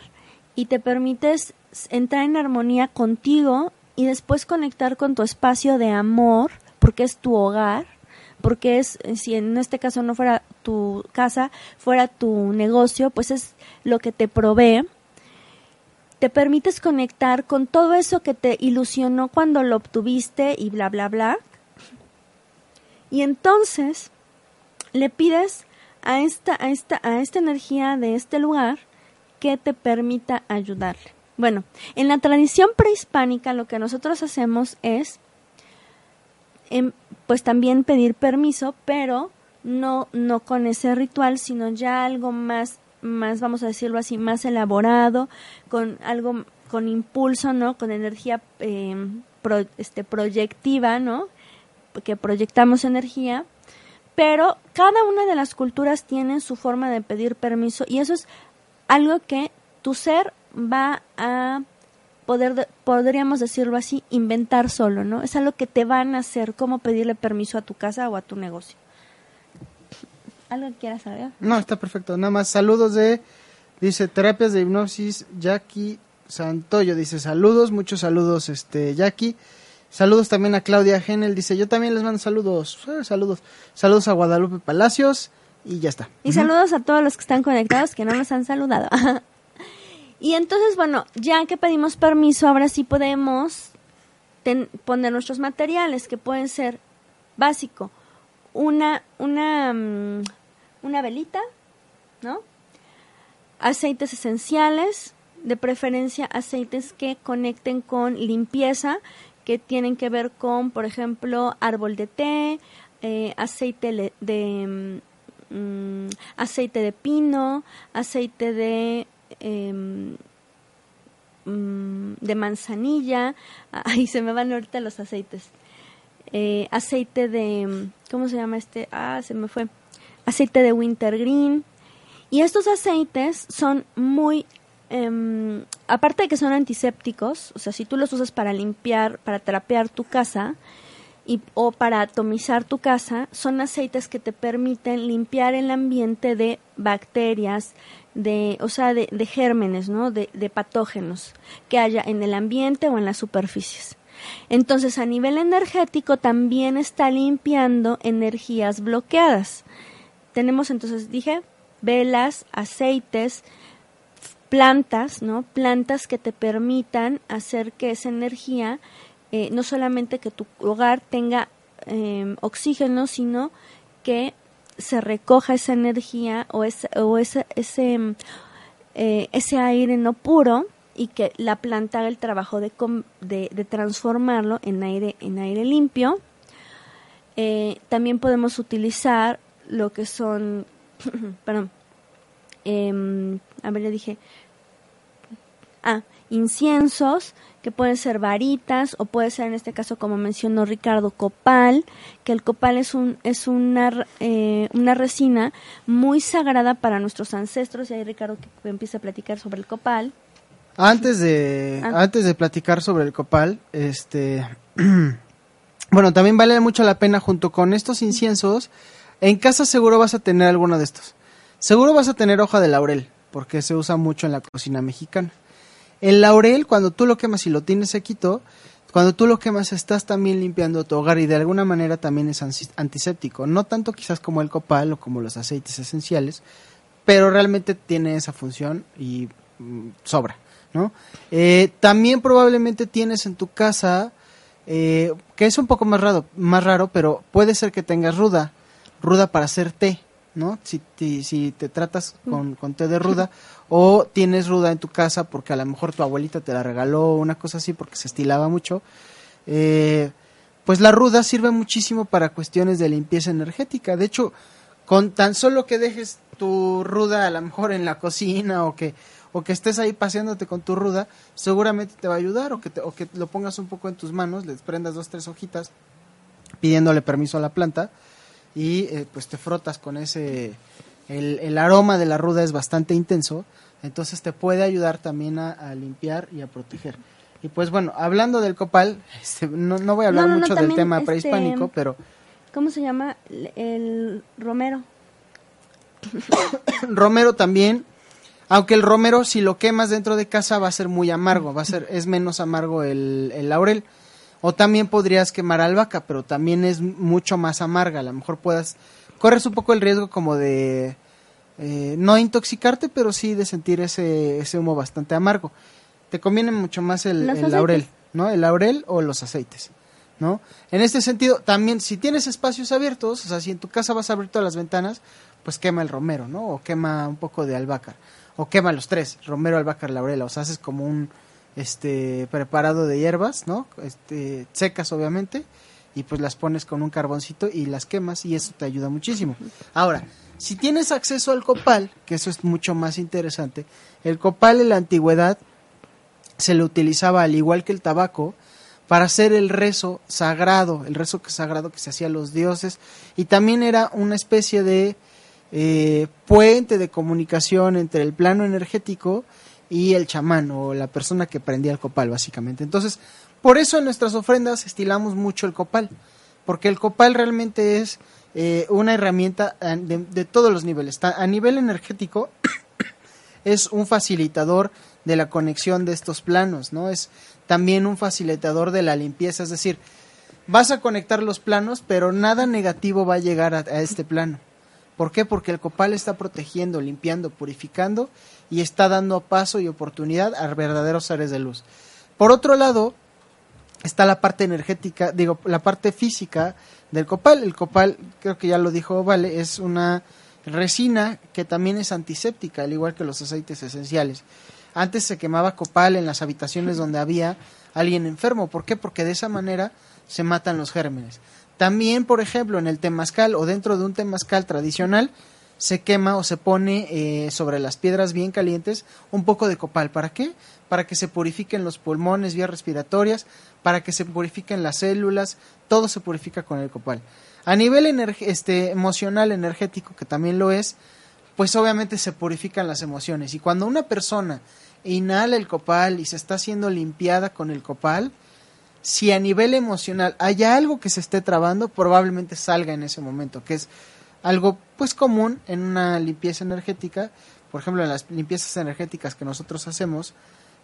y te permites entrar en armonía contigo y después conectar con tu espacio de amor, porque es tu hogar, porque es, si en este caso no fuera tu casa, fuera tu negocio, pues es lo que te provee. Te permites conectar con todo eso que te ilusionó cuando lo obtuviste y bla, bla, bla. Y entonces le pides a esta, a esta, a esta energía de este lugar que te permita ayudarle. Bueno, en la tradición prehispánica lo que nosotros hacemos es em, pues también pedir permiso, pero no, no con ese ritual, sino ya algo más, más, vamos a decirlo así, más elaborado, con algo, con impulso, ¿no? Con energía em, pro- este, proyectiva, ¿no? Que proyectamos energía, pero cada una de las culturas tiene su forma de pedir permiso y eso es algo que tu ser va a poder, de- podríamos decirlo así, inventar solo, ¿no? Es algo que te van a hacer, cómo pedirle permiso a tu casa o a tu negocio. ¿Algo que quieras saber?
No, está perfecto. Nada más saludos de, dice, terapias de hipnosis, Jackie Santoyo, dice, saludos, muchos saludos, este, Jackie. Saludos también a Claudia Genel, dice, yo también les mando saludos, Eh, saludos. Saludos a Guadalupe Palacios y ya está.
Y saludos a todos los que están conectados que no nos han saludado. y entonces, bueno, ya que pedimos permiso, ahora sí podemos ten- poner nuestros materiales, que pueden ser básico, una, una, mm, una velita, ¿no? Aceites esenciales, de preferencia aceites que conecten con limpieza, que tienen que ver con, por ejemplo, árbol de té, eh, aceite de mm, mm, aceite de pino, aceite de em, mm, de manzanilla, ahí se me van ahorita los aceites. Eh, aceite de ¿cómo se llama este? Ah, se me fue. Aceite de wintergreen. Y estos aceites son muy em, aparte de que son antisépticos, o sea, si tú los usas para limpiar, para trapear tu casa y, o para atomizar tu casa, son aceites que te permiten limpiar el ambiente de bacterias, de, o sea, de, gérmenes, ¿no? De patógenos que haya en el ambiente o en las superficies. Entonces, a nivel energético también está limpiando energías bloqueadas. Tenemos entonces, dije, velas, aceites, plantas, ¿no? Plantas que te permitan hacer que esa energía, eh, no solamente que tu hogar tenga eh, oxígeno, sino que se recoja esa energía o ese, o ese, ese, mm, eh, ese aire no puro y que la planta haga el trabajo de, de, de transformarlo en aire, en aire limpio. Eh, también podemos utilizar lo que son, perdón, em, a ver, le dije, ah, inciensos, que pueden ser varitas o puede ser en este caso, como mencionó Ricardo, copal, que el copal es, un, es una, eh, una resina muy sagrada para nuestros ancestros, y ahí Ricardo que, que empieza a platicar sobre el copal.
Antes de,
Ah.
antes de platicar sobre el copal, este, bueno, también vale mucho la pena junto con estos inciensos, en casa seguro vas a tener alguno de estos. Seguro vas a tener hoja de laurel, porque se usa mucho en la cocina mexicana. El laurel, cuando tú lo quemas y lo tienes sequito, cuando tú lo quemas estás también limpiando tu hogar y de alguna manera también es antiséptico. No tanto quizás como el copal o como los aceites esenciales, pero realmente tiene esa función y mm, sobra, ¿no? Eh, también probablemente tienes en tu casa, eh, que es un poco más raro, más raro, pero puede ser que tengas ruda, ruda para hacer té, ¿no? Si, ti- si te tratas con, con té de ruda o tienes ruda en tu casa porque a lo mejor tu abuelita te la regaló una cosa así porque se estilaba mucho, eh, pues la ruda sirve muchísimo para cuestiones de limpieza energética. De hecho, con tan solo que dejes tu ruda a lo mejor en la cocina o que o que estés ahí paseándote con tu ruda, seguramente te va a ayudar o que te- o que lo pongas un poco en tus manos, les prendas dos tres hojitas pidiéndole permiso a la planta y eh, pues te frotas con ese el, el aroma de la ruda es bastante intenso, entonces te puede ayudar también a, a limpiar y a proteger. Y pues bueno, hablando del copal, este, no, no voy a hablar
No, no, no,
mucho del tema
este,
prehispánico, pero
¿Cómo se llama? El- El romero.
romero también, aunque el romero si lo quemas dentro de casa va a ser muy amargo, va a ser es menos amargo el, el laurel. O también podrías quemar albahaca, pero también es mucho más amarga. A lo mejor puedas, corres un poco el riesgo como de eh, no intoxicarte, pero sí de sentir ese, ese humo bastante amargo. Te conviene mucho más el, laurel. ¿no? El laurel o los aceites, ¿no? En este sentido, también si tienes espacios abiertos, o sea, si en tu casa vas a abrir todas las ventanas, pues quema el romero, ¿no? O quema un poco de albahaca. O quema los tres, romero, albahaca, laurel. O sea, haces como un este preparado de hierbas, ¿no? Este, secas obviamente, y pues las pones con un carboncito y las quemas y eso te ayuda muchísimo. Ahora, si tienes acceso al copal, que eso es mucho más interesante, el copal en la antigüedad se le utilizaba al igual que el tabaco para hacer el rezo sagrado, el rezo sagrado que se hacía a los dioses y también era una especie de eh, puente de comunicación entre el plano energético y el chamán o la persona que prendía el copal básicamente. Entonces, por eso en nuestras ofrendas estilamos mucho el copal, porque el copal realmente es eh, una herramienta eh, de, todos los niveles. A nivel energético es un facilitador de la conexión de estos planos, ¿no? Es también un facilitador de la limpieza, es decir, vas a conectar los planos, pero nada negativo va a llegar a, a este plano. ¿Por qué? Porque el copal está protegiendo, limpiando, purificando y está dando paso y oportunidad a verdaderos seres de luz. Por otro lado, está la parte energética, digo, la parte física del copal. El copal, creo que ya lo dijo Vale, es una resina que también es antiséptica, al igual que los aceites esenciales. Antes se quemaba copal en las habitaciones donde había alguien enfermo. ¿Por qué? Porque de esa manera se matan los gérmenes. También, por ejemplo, en el temazcal o dentro de un temazcal tradicional, se quema o se pone eh, sobre las piedras bien calientes un poco de copal. ¿Para qué? Para que se purifiquen los pulmones, vías respiratorias, para que se purifiquen las células, todo se purifica con el copal. A nivel este, emocional, energético, que también lo es, pues obviamente se purifican las emociones. Y cuando una persona inhala el copal y se está siendo limpiada con el copal, si a nivel emocional hay algo que se esté trabando, probablemente salga en ese momento, que es algo pues común en una limpieza energética, por ejemplo en las limpiezas energéticas que nosotros hacemos,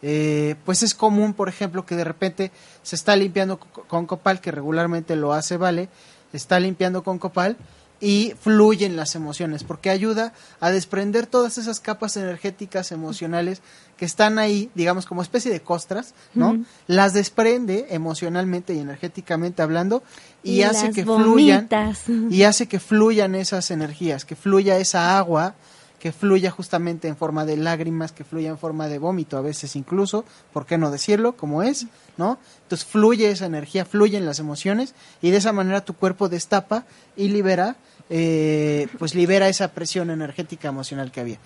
eh, pues es común, por ejemplo, que de repente se está limpiando co- con copal, que regularmente lo hace Vale, está limpiando con copal y fluyen las emociones, porque ayuda a desprender todas esas capas energéticas emocionales que están ahí, digamos, como especie de costras, ¿no? Las desprende emocionalmente y energéticamente hablando y,
Y
hace que fluyan y hace que fluyan esas energías, que fluya esa agua, que fluya justamente en forma de lágrimas, que fluya en forma de vómito, a veces incluso, ¿por qué no decirlo? Como es, ¿no? Entonces fluye esa energía, fluyen las emociones y de esa manera tu cuerpo destapa y libera, eh, pues libera esa presión energética emocional que había.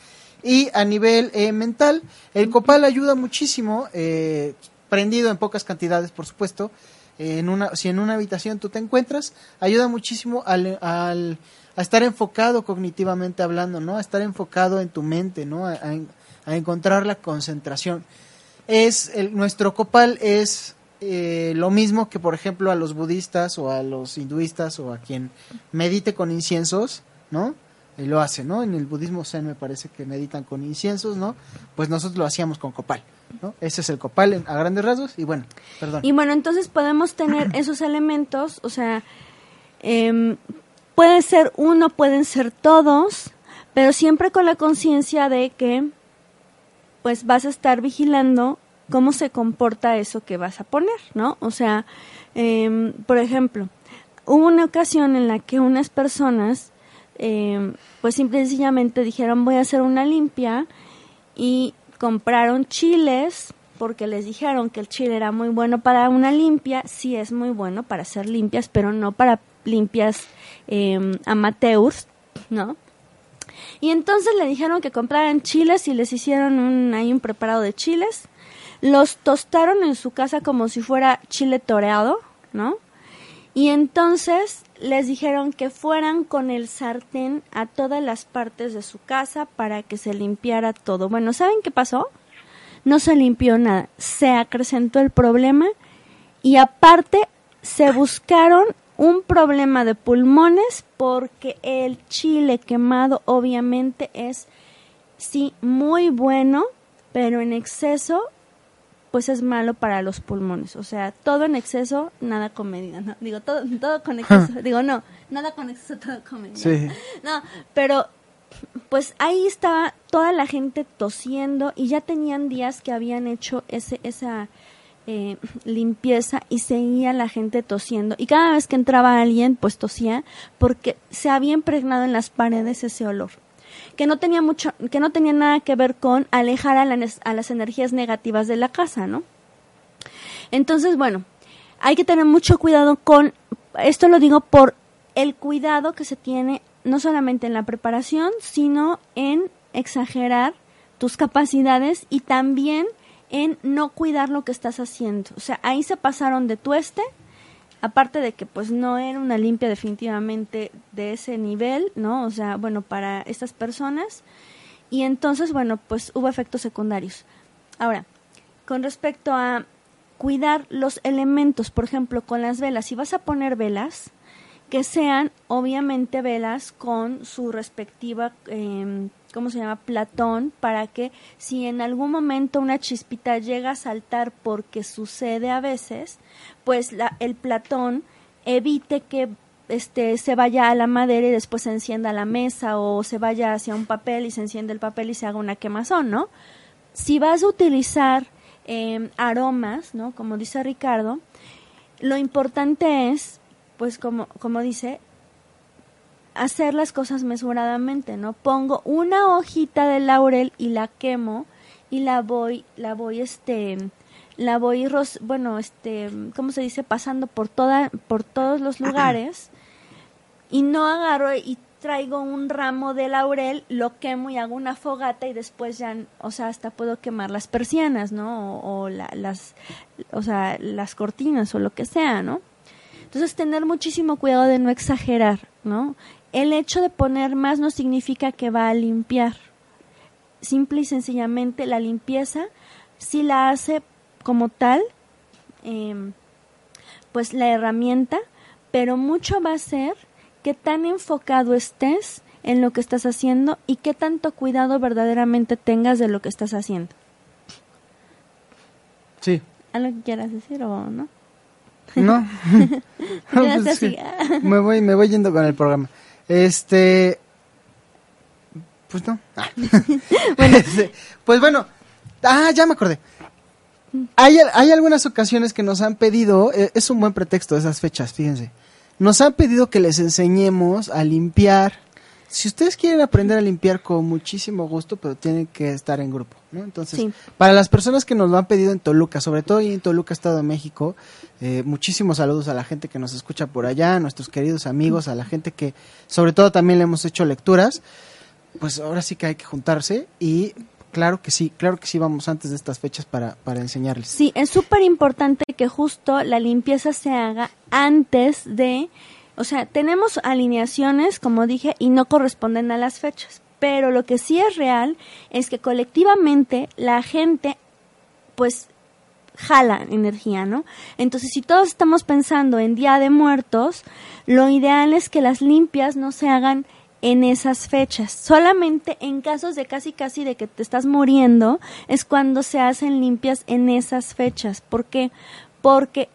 Y a nivel eh, mental, el copal ayuda muchísimo, eh, prendido en pocas cantidades, por supuesto. en una, si en una habitación tú te encuentras, ayuda muchísimo al- a estar enfocado cognitivamente hablando, ¿no? A estar enfocado en tu mente, ¿no? A, a en- a encontrar la concentración. Es el, nuestro copal es eh, lo mismo que, por ejemplo, a los budistas o a los hinduistas o a quien medite con inciensos, ¿no? Y lo hace, ¿no? En el budismo zen me parece que meditan con inciensos, ¿no? Pues nosotros lo hacíamos con copal, ¿no? Ese es el copal en- a grandes rasgos y bueno, perdón.
Y bueno, entonces podemos tener esos elementos, o sea, em, puede ser uno, pueden ser todos, pero siempre con la conciencia de que pues vas a estar vigilando cómo se comporta eso que vas a poner, ¿no? O sea, em, por ejemplo, hubo una ocasión en la que unas personas, em, pues simple y sencillamente dijeron voy a hacer una limpia y compraron chiles porque les dijeron que el chile era muy bueno para una limpia, sí es muy bueno para hacer limpias, pero no para limpias em, amateurs, ¿no? Y entonces le dijeron que compraran chiles y les hicieron un, ahí un preparado de chiles. Los tostaron en su casa como si fuera chile toreado, ¿no? Y entonces les dijeron que fueran con el sartén a todas las partes de su casa para que se limpiara todo. Bueno, ¿saben qué pasó? No se limpió nada. Se acrecentó el problema y aparte se buscaron un problema de pulmones porque el chile quemado obviamente es sí muy bueno, pero en exceso pues es malo para los pulmones. O sea, todo en exceso, nada con medida, ¿no? Digo, todo, todo con exceso. Digo, no, nada con exceso, todo con medida.
Sí.
No, pero pues ahí estaba toda la gente tosiendo y ya tenían días que habían hecho ese, esa eh, limpieza y seguía la gente tosiendo. Y cada vez que entraba alguien, pues tosía porque se había impregnado en las paredes ese olor que no tenía mucho, que no tenía nada que ver con alejar a, la- a las energías negativas de la casa, ¿no? Entonces, bueno, hay que tener mucho cuidado con, esto lo digo por el cuidado que se tiene no solamente en la preparación, sino en exagerar tus capacidades y también en no cuidar lo que estás haciendo. O sea, ahí se pasaron de tueste, aparte de que pues no era una limpia definitivamente de ese nivel, ¿no? O sea, bueno, para estas personas. Y entonces, bueno, pues hubo efectos secundarios. Ahora, con respecto a cuidar los elementos, por ejemplo, con las velas, si vas a poner velas, que sean obviamente velas con su respectiva, eh, ¿cómo se llama? Platón, para que si en algún momento una chispita llega a saltar porque sucede a veces, pues la, el Platón evite que este se vaya a la madera y después se encienda la mesa o se vaya hacia un papel y se enciende el papel y se haga una quemazón, ¿no? Si vas a utilizar eh, aromas, ¿no? Como dice Ricardo, lo importante es, pues como, como dice, hacer las cosas mesuradamente, ¿no? Pongo una hojita de laurel y la quemo y la voy, la voy, este, la voy, bueno, este, ¿cómo se dice? Pasando por toda, por todos los lugares y no agarro y traigo un ramo de laurel, lo quemo y hago una fogata y después ya, o sea, hasta puedo quemar las persianas, ¿no? O, o la- las, o sea, las cortinas o lo que sea, ¿no? Entonces, tener muchísimo cuidado de no exagerar, ¿no? El hecho de poner más no significa que va a limpiar. Simple y sencillamente la limpieza, si la hace como tal, em, pues la herramienta, pero mucho va a ser qué tan enfocado estés en lo que estás haciendo y qué tanto cuidado verdaderamente tengas de lo que estás haciendo.
Sí.
¿Algo que quieras decir o no?
No. Pues sí. Me voy, me voy yendo con el programa. Este. Pues no. Ah. Este, pues bueno. Ah, ya me acordé. Hay, hay algunas ocasiones que nos han pedido, eh, es un buen pretexto esas fechas, fíjense. Nos han pedido que les enseñemos a limpiar. Si ustedes quieren aprender a limpiar con muchísimo gusto, pero tienen que estar en grupo, ¿no? Entonces,
Sí.
para las personas que nos lo han pedido en Toluca, sobre todo en Toluca, Estado de México, eh, muchísimos saludos a la gente que nos escucha por allá, a nuestros queridos amigos, a la gente que sobre todo también le hemos hecho lecturas. Pues ahora sí que hay que juntarse y claro que sí, claro que sí vamos antes de estas fechas para, para enseñarles.
Sí, es súper importante que justo la limpieza se haga antes de, o sea, tenemos alineaciones, como dije, y no corresponden a las fechas, pero lo que sí es real es que colectivamente la gente, pues, jala energía, ¿no? Entonces, si todos estamos pensando en Día de Muertos, lo ideal es que las limpias no se hagan en esas fechas. Solamente en casos de casi casi de que te estás muriendo es cuando se hacen limpias en esas fechas. ¿Por qué? Porque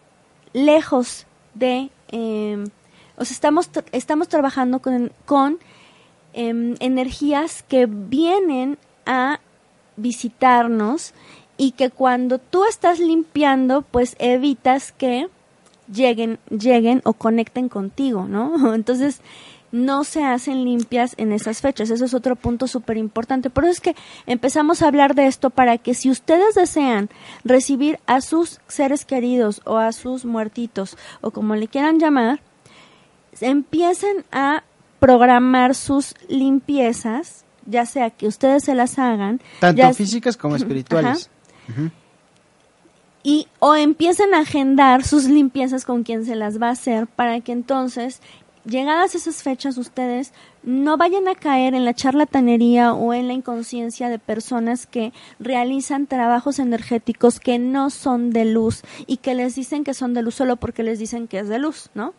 lejos de, eh, o sea, estamos, estamos trabajando con, con em, energías que vienen a visitarnos y que cuando tú estás limpiando, pues evitas que lleguen, lleguen o conecten contigo, ¿no? Entonces, no se hacen limpias en esas fechas. Eso es otro punto súper importante. Por eso es que empezamos a hablar de esto para que si ustedes desean recibir a sus seres queridos o a sus muertitos o como le quieran llamar, empiecen a programar sus limpiezas, ya sea que ustedes se las hagan,
Tanto
ya-
físicas como espirituales.
y o empiecen a agendar sus limpiezas con quien se las va a hacer para que entonces llegadas esas fechas ustedes no vayan a caer en la charlatanería o en la inconsciencia de personas que realizan trabajos energéticos que no son de luz y que les dicen que son de luz solo porque les dicen que es de luz, ¿no?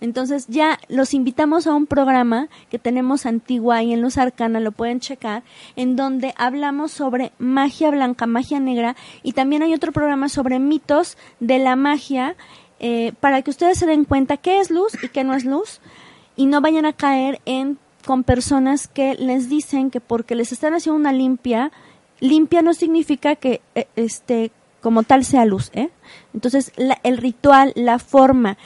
Entonces ya los invitamos a un programa que tenemos antiguo ahí en Luz Arcana, lo pueden checar, en donde hablamos sobre magia blanca, magia negra y también hay otro programa sobre mitos de la magia eh, para que ustedes se den cuenta qué es luz y qué no es luz y no vayan a caer en con personas que les dicen que porque les están haciendo una limpia, limpia no significa que eh, este como tal sea luz, ¿eh? Entonces la- el ritual, la forma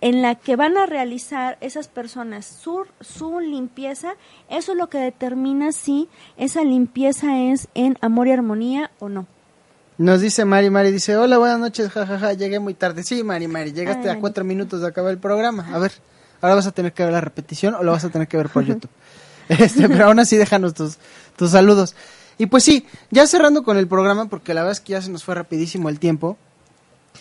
en la que van a realizar esas personas su, su limpieza, eso es lo que determina si esa limpieza es en amor y armonía o no.
Nos dice Mari Mari, dice, hola, buenas noches, jajaja, llegué muy tarde. Sí, Mari Mari, llegaste
Ay,
a cuatro minutos de acabar el programa. A ver, ahora vas a tener que ver la repetición o lo vas a tener que ver por YouTube. Este, pero aún así déjanos tus, tus saludos. Y pues sí, ya cerrando con el programa, porque la verdad es que ya se nos fue rapidísimo el tiempo.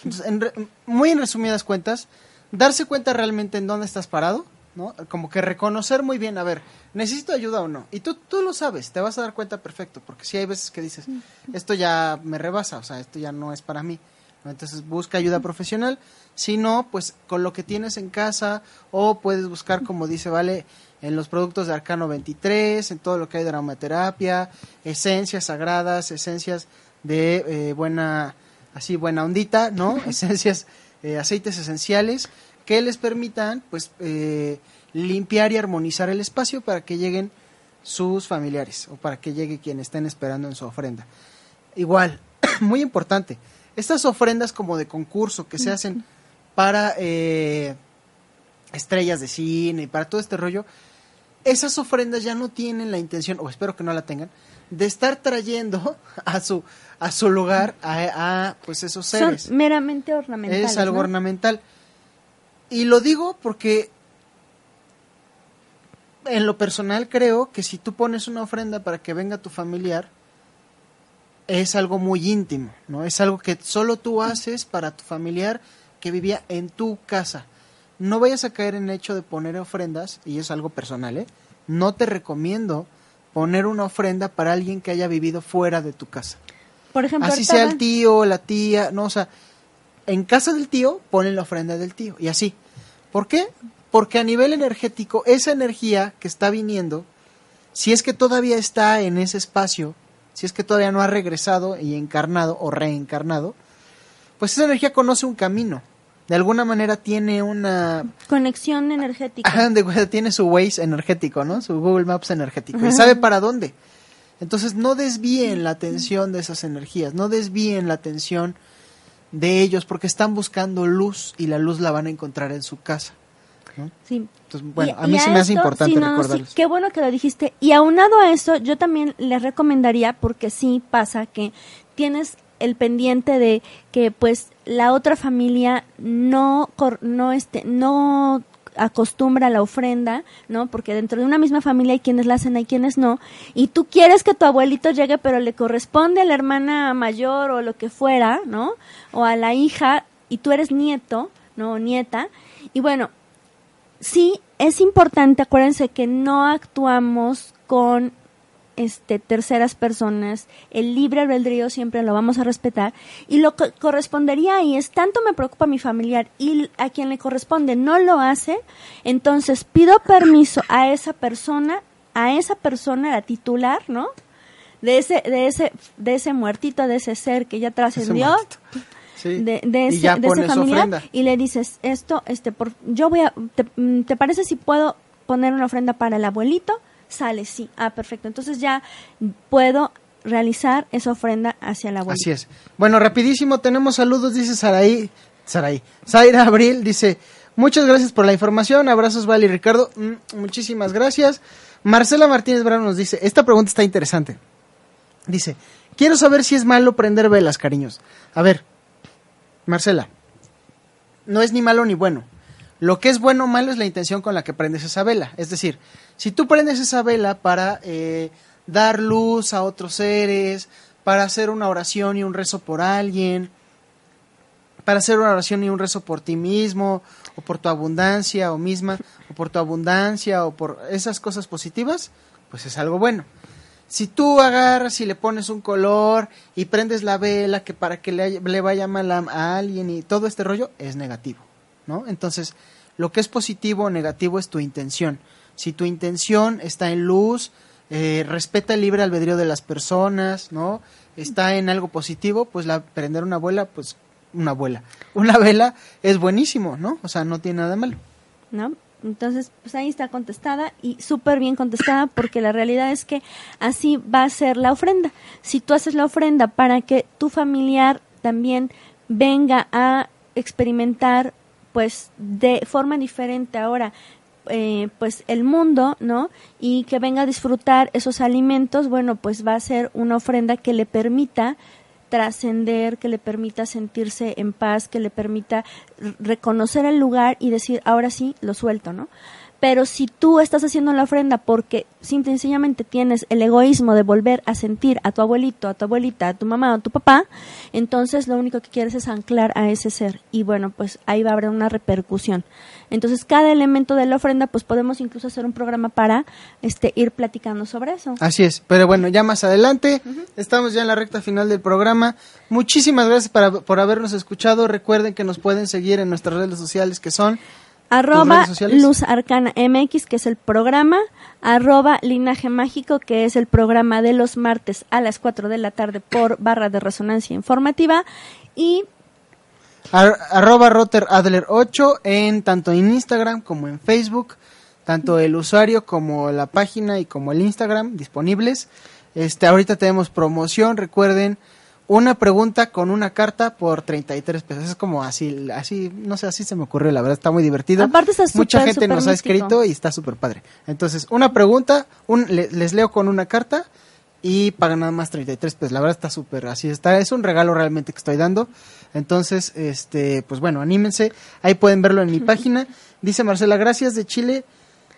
Entonces, en re- muy en resumidas cuentas, darse cuenta realmente en dónde estás parado, ¿no? Como que reconocer muy bien, a ver, ¿necesito ayuda o no? Y tú, tú lo sabes, te vas a dar cuenta perfecto, porque sí hay veces que dices, esto ya me rebasa, o sea, esto ya no es para mí. Entonces busca ayuda profesional, si no, pues con lo que tienes en casa, o puedes buscar, como dice Vale, en los productos de Arcano 23, en todo lo que hay de aromaterapia, esencias sagradas, esencias de eh, buena, así buena ondita, ¿no? esencias, eh, aceites esenciales que les permitan, pues, eh, limpiar y armonizar el espacio para que lleguen sus familiares o para que llegue quien estén esperando en su ofrenda. Igual, muy importante, estas ofrendas como de concurso que se hacen para eh, estrellas de cine y para todo este rollo, esas ofrendas ya no tienen la intención, o espero que no la tengan, de estar trayendo a su a su lugar a, a, pues esos seres.
Son meramente ornamentales.
Es algo
¿no?
ornamental. Y lo digo porque en lo personal creo que si tú pones una ofrenda para que venga tu familiar, es algo muy íntimo, ¿no? Es algo que solo tú haces para tu familiar que vivía en tu casa. No vayas a caer en el hecho de poner ofrendas, y es algo personal, ¿eh? No te recomiendo poner una ofrenda para alguien que haya vivido fuera de tu casa.
Por ejemplo,
Así sea el tío, la tía, no, o sea, en casa del tío ponen la ofrenda del tío y así. ¿Por qué? Porque a nivel energético, esa energía que está viniendo, si es que todavía está en ese espacio, si es que todavía no ha regresado y encarnado o reencarnado, pues esa energía conoce un camino. De alguna manera tiene una
conexión energética.
Ajá, de tiene su Waze energético, ¿no? Su Google Maps energético. Y sabe para dónde. Entonces no desvíen la atención de esas energías, no desvíen la atención de ellos porque están buscando luz y la luz la van a encontrar en su casa. ¿no?
Sí.
Entonces, bueno,
Y-
a mí se me hace importante
sí, no, no, sí, qué bueno que lo dijiste. Y aunado a eso, yo también les recomendaría, porque sí pasa que tienes el pendiente de que pues la otra familia no cor- no este no acostumbra la ofrenda, ¿no? Porque dentro de una misma familia hay quienes la hacen, hay quienes no, y tú quieres que tu abuelito llegue, pero le corresponde a la hermana mayor o lo que fuera, ¿no? O a la hija, y tú eres nieto, ¿no? O nieta, y bueno, sí es importante, acuérdense que no actuamos con este terceras personas, el libre albedrío siempre lo vamos a respetar y lo que correspondería ahí es tanto me preocupa mi familiar y a quien le corresponde no lo hace, entonces pido permiso a esa persona, a esa persona la titular, ¿no? De ese de ese de ese muertito, de ese ser que ya trascendió.
Sí.
de, de ese, familiar
ofrenda.
y le dices esto este por yo voy a te, mm, ¿te parece si puedo poner una ofrenda para el abuelito sale sí ah perfecto entonces ya puedo realizar esa ofrenda hacia el abuelito
Así es. Bueno, rapidísimo, tenemos saludos, dice Saraí. Saraí. Zaira Abril dice, muchas gracias por la información, abrazos Vale y Ricardo, Mm, muchísimas gracias. Marcela Martínez Brown nos dice, esta pregunta está interesante. Dice, quiero saber si es malo prender velas, cariños. A ver, Marcela, no es ni malo ni bueno. Lo que es bueno o malo es la intención con la que prendes esa vela. Es decir, si tú prendes esa vela para eh, dar luz a otros seres, para hacer una oración y un rezo por alguien, para hacer una oración y un rezo por ti mismo, o por tu abundancia, o misma, o por tu abundancia, o por esas cosas positivas, pues es algo bueno. Si tú agarras y le pones un color y prendes la vela que para que le, le vaya mal a, alguien y todo este rollo, es negativo, ¿no? Entonces, lo que es positivo o negativo es tu intención. Si tu intención está en luz, eh, respeta el libre albedrío de las personas, ¿no? Está en algo positivo, pues la prender una abuela, pues una abuela. Una vela es buenísimo, ¿no? O sea, no tiene nada malo.
¿no? Entonces, pues ahí está contestada y súper bien contestada porque la realidad es que así va a ser la ofrenda. Si tú haces la ofrenda para que tu familiar también venga a experimentar pues de forma diferente ahora eh, pues el mundo, ¿no? Y que venga a disfrutar esos alimentos, bueno, pues va a ser una ofrenda que le permita trascender, que le permita sentirse en paz, que le permita reconocer el lugar y decir, ahora sí, lo suelto, ¿no? Pero si tú estás haciendo la ofrenda porque simple y sencillamente tienes el egoísmo de volver a sentir a tu abuelito, a tu abuelita, a tu mamá o a tu papá, entonces lo único que quieres es anclar a ese ser. Y bueno, pues ahí va a haber una repercusión. Entonces, cada elemento de la ofrenda, pues podemos incluso hacer un programa para este ir platicando sobre eso.
Así es, pero bueno, ya más adelante, estamos ya en la recta final del programa. Muchísimas gracias para- por habernos escuchado. Recuerden que nos pueden seguir en nuestras redes sociales que son
Arroba? Luz Arcana MX, que es el programa. Arroba Linaje Mágico, que es el programa de los martes a las 4 de la tarde por barra de resonancia informativa. Y
ar- arroba Rotter Adler 8 en tanto en Instagram como en Facebook, tanto el usuario como la página y como el Instagram disponibles. Este, ahorita tenemos promoción, recuerden, una pregunta con una carta por 33 pesos. Es como así, así, no sé, así se me ocurrió, la verdad está muy divertido.
Aparte está
Mucha
súper,
gente nos ha escrito y está súper padre. Entonces, una pregunta, un, le- les leo con una carta y pagan nada más 33 pesos. La verdad está súper así está. Es un regalo realmente que estoy dando. Entonces, este, pues bueno, anímense. Ahí pueden verlo en mi página. Dice Marcela, gracias de Chile.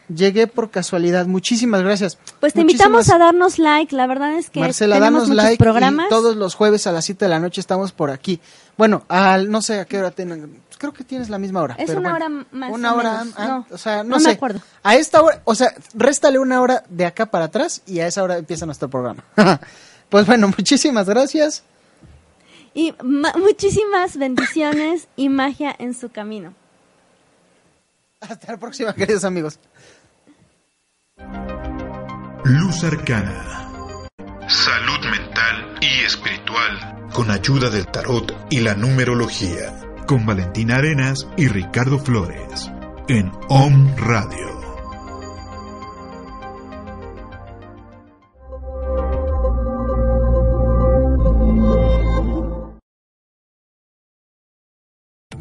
Llegué por casualidad. Muchísimas gracias.
pues te
Muchísimas-
invitamos a darnos like. La verdad es que
Marcela,
tenemos
danos
muchos
like
programas.
y todos los jueves a las 7 de la noche estamos por aquí. Bueno, al, no sé a qué hora tengan, pues creo que tienes la misma hora.
Es
pero
una
bueno,
hora más
Una
o
hora,
menos,
ah,
no,
o sea, no,
no me
sé.
acuerdo.
A esta hora, o sea, réstale una hora de acá para atrás y a esa hora empieza nuestro programa. pues bueno, muchísimas gracias.
Y ma- muchísimas bendiciones y magia en su camino.
Hasta la próxima, queridos amigos.
Luz Arcana. Salud mental y espiritual. Con ayuda del tarot y la numerología. Con Valentina Arenas y Ricardo Flores. En OM Radio.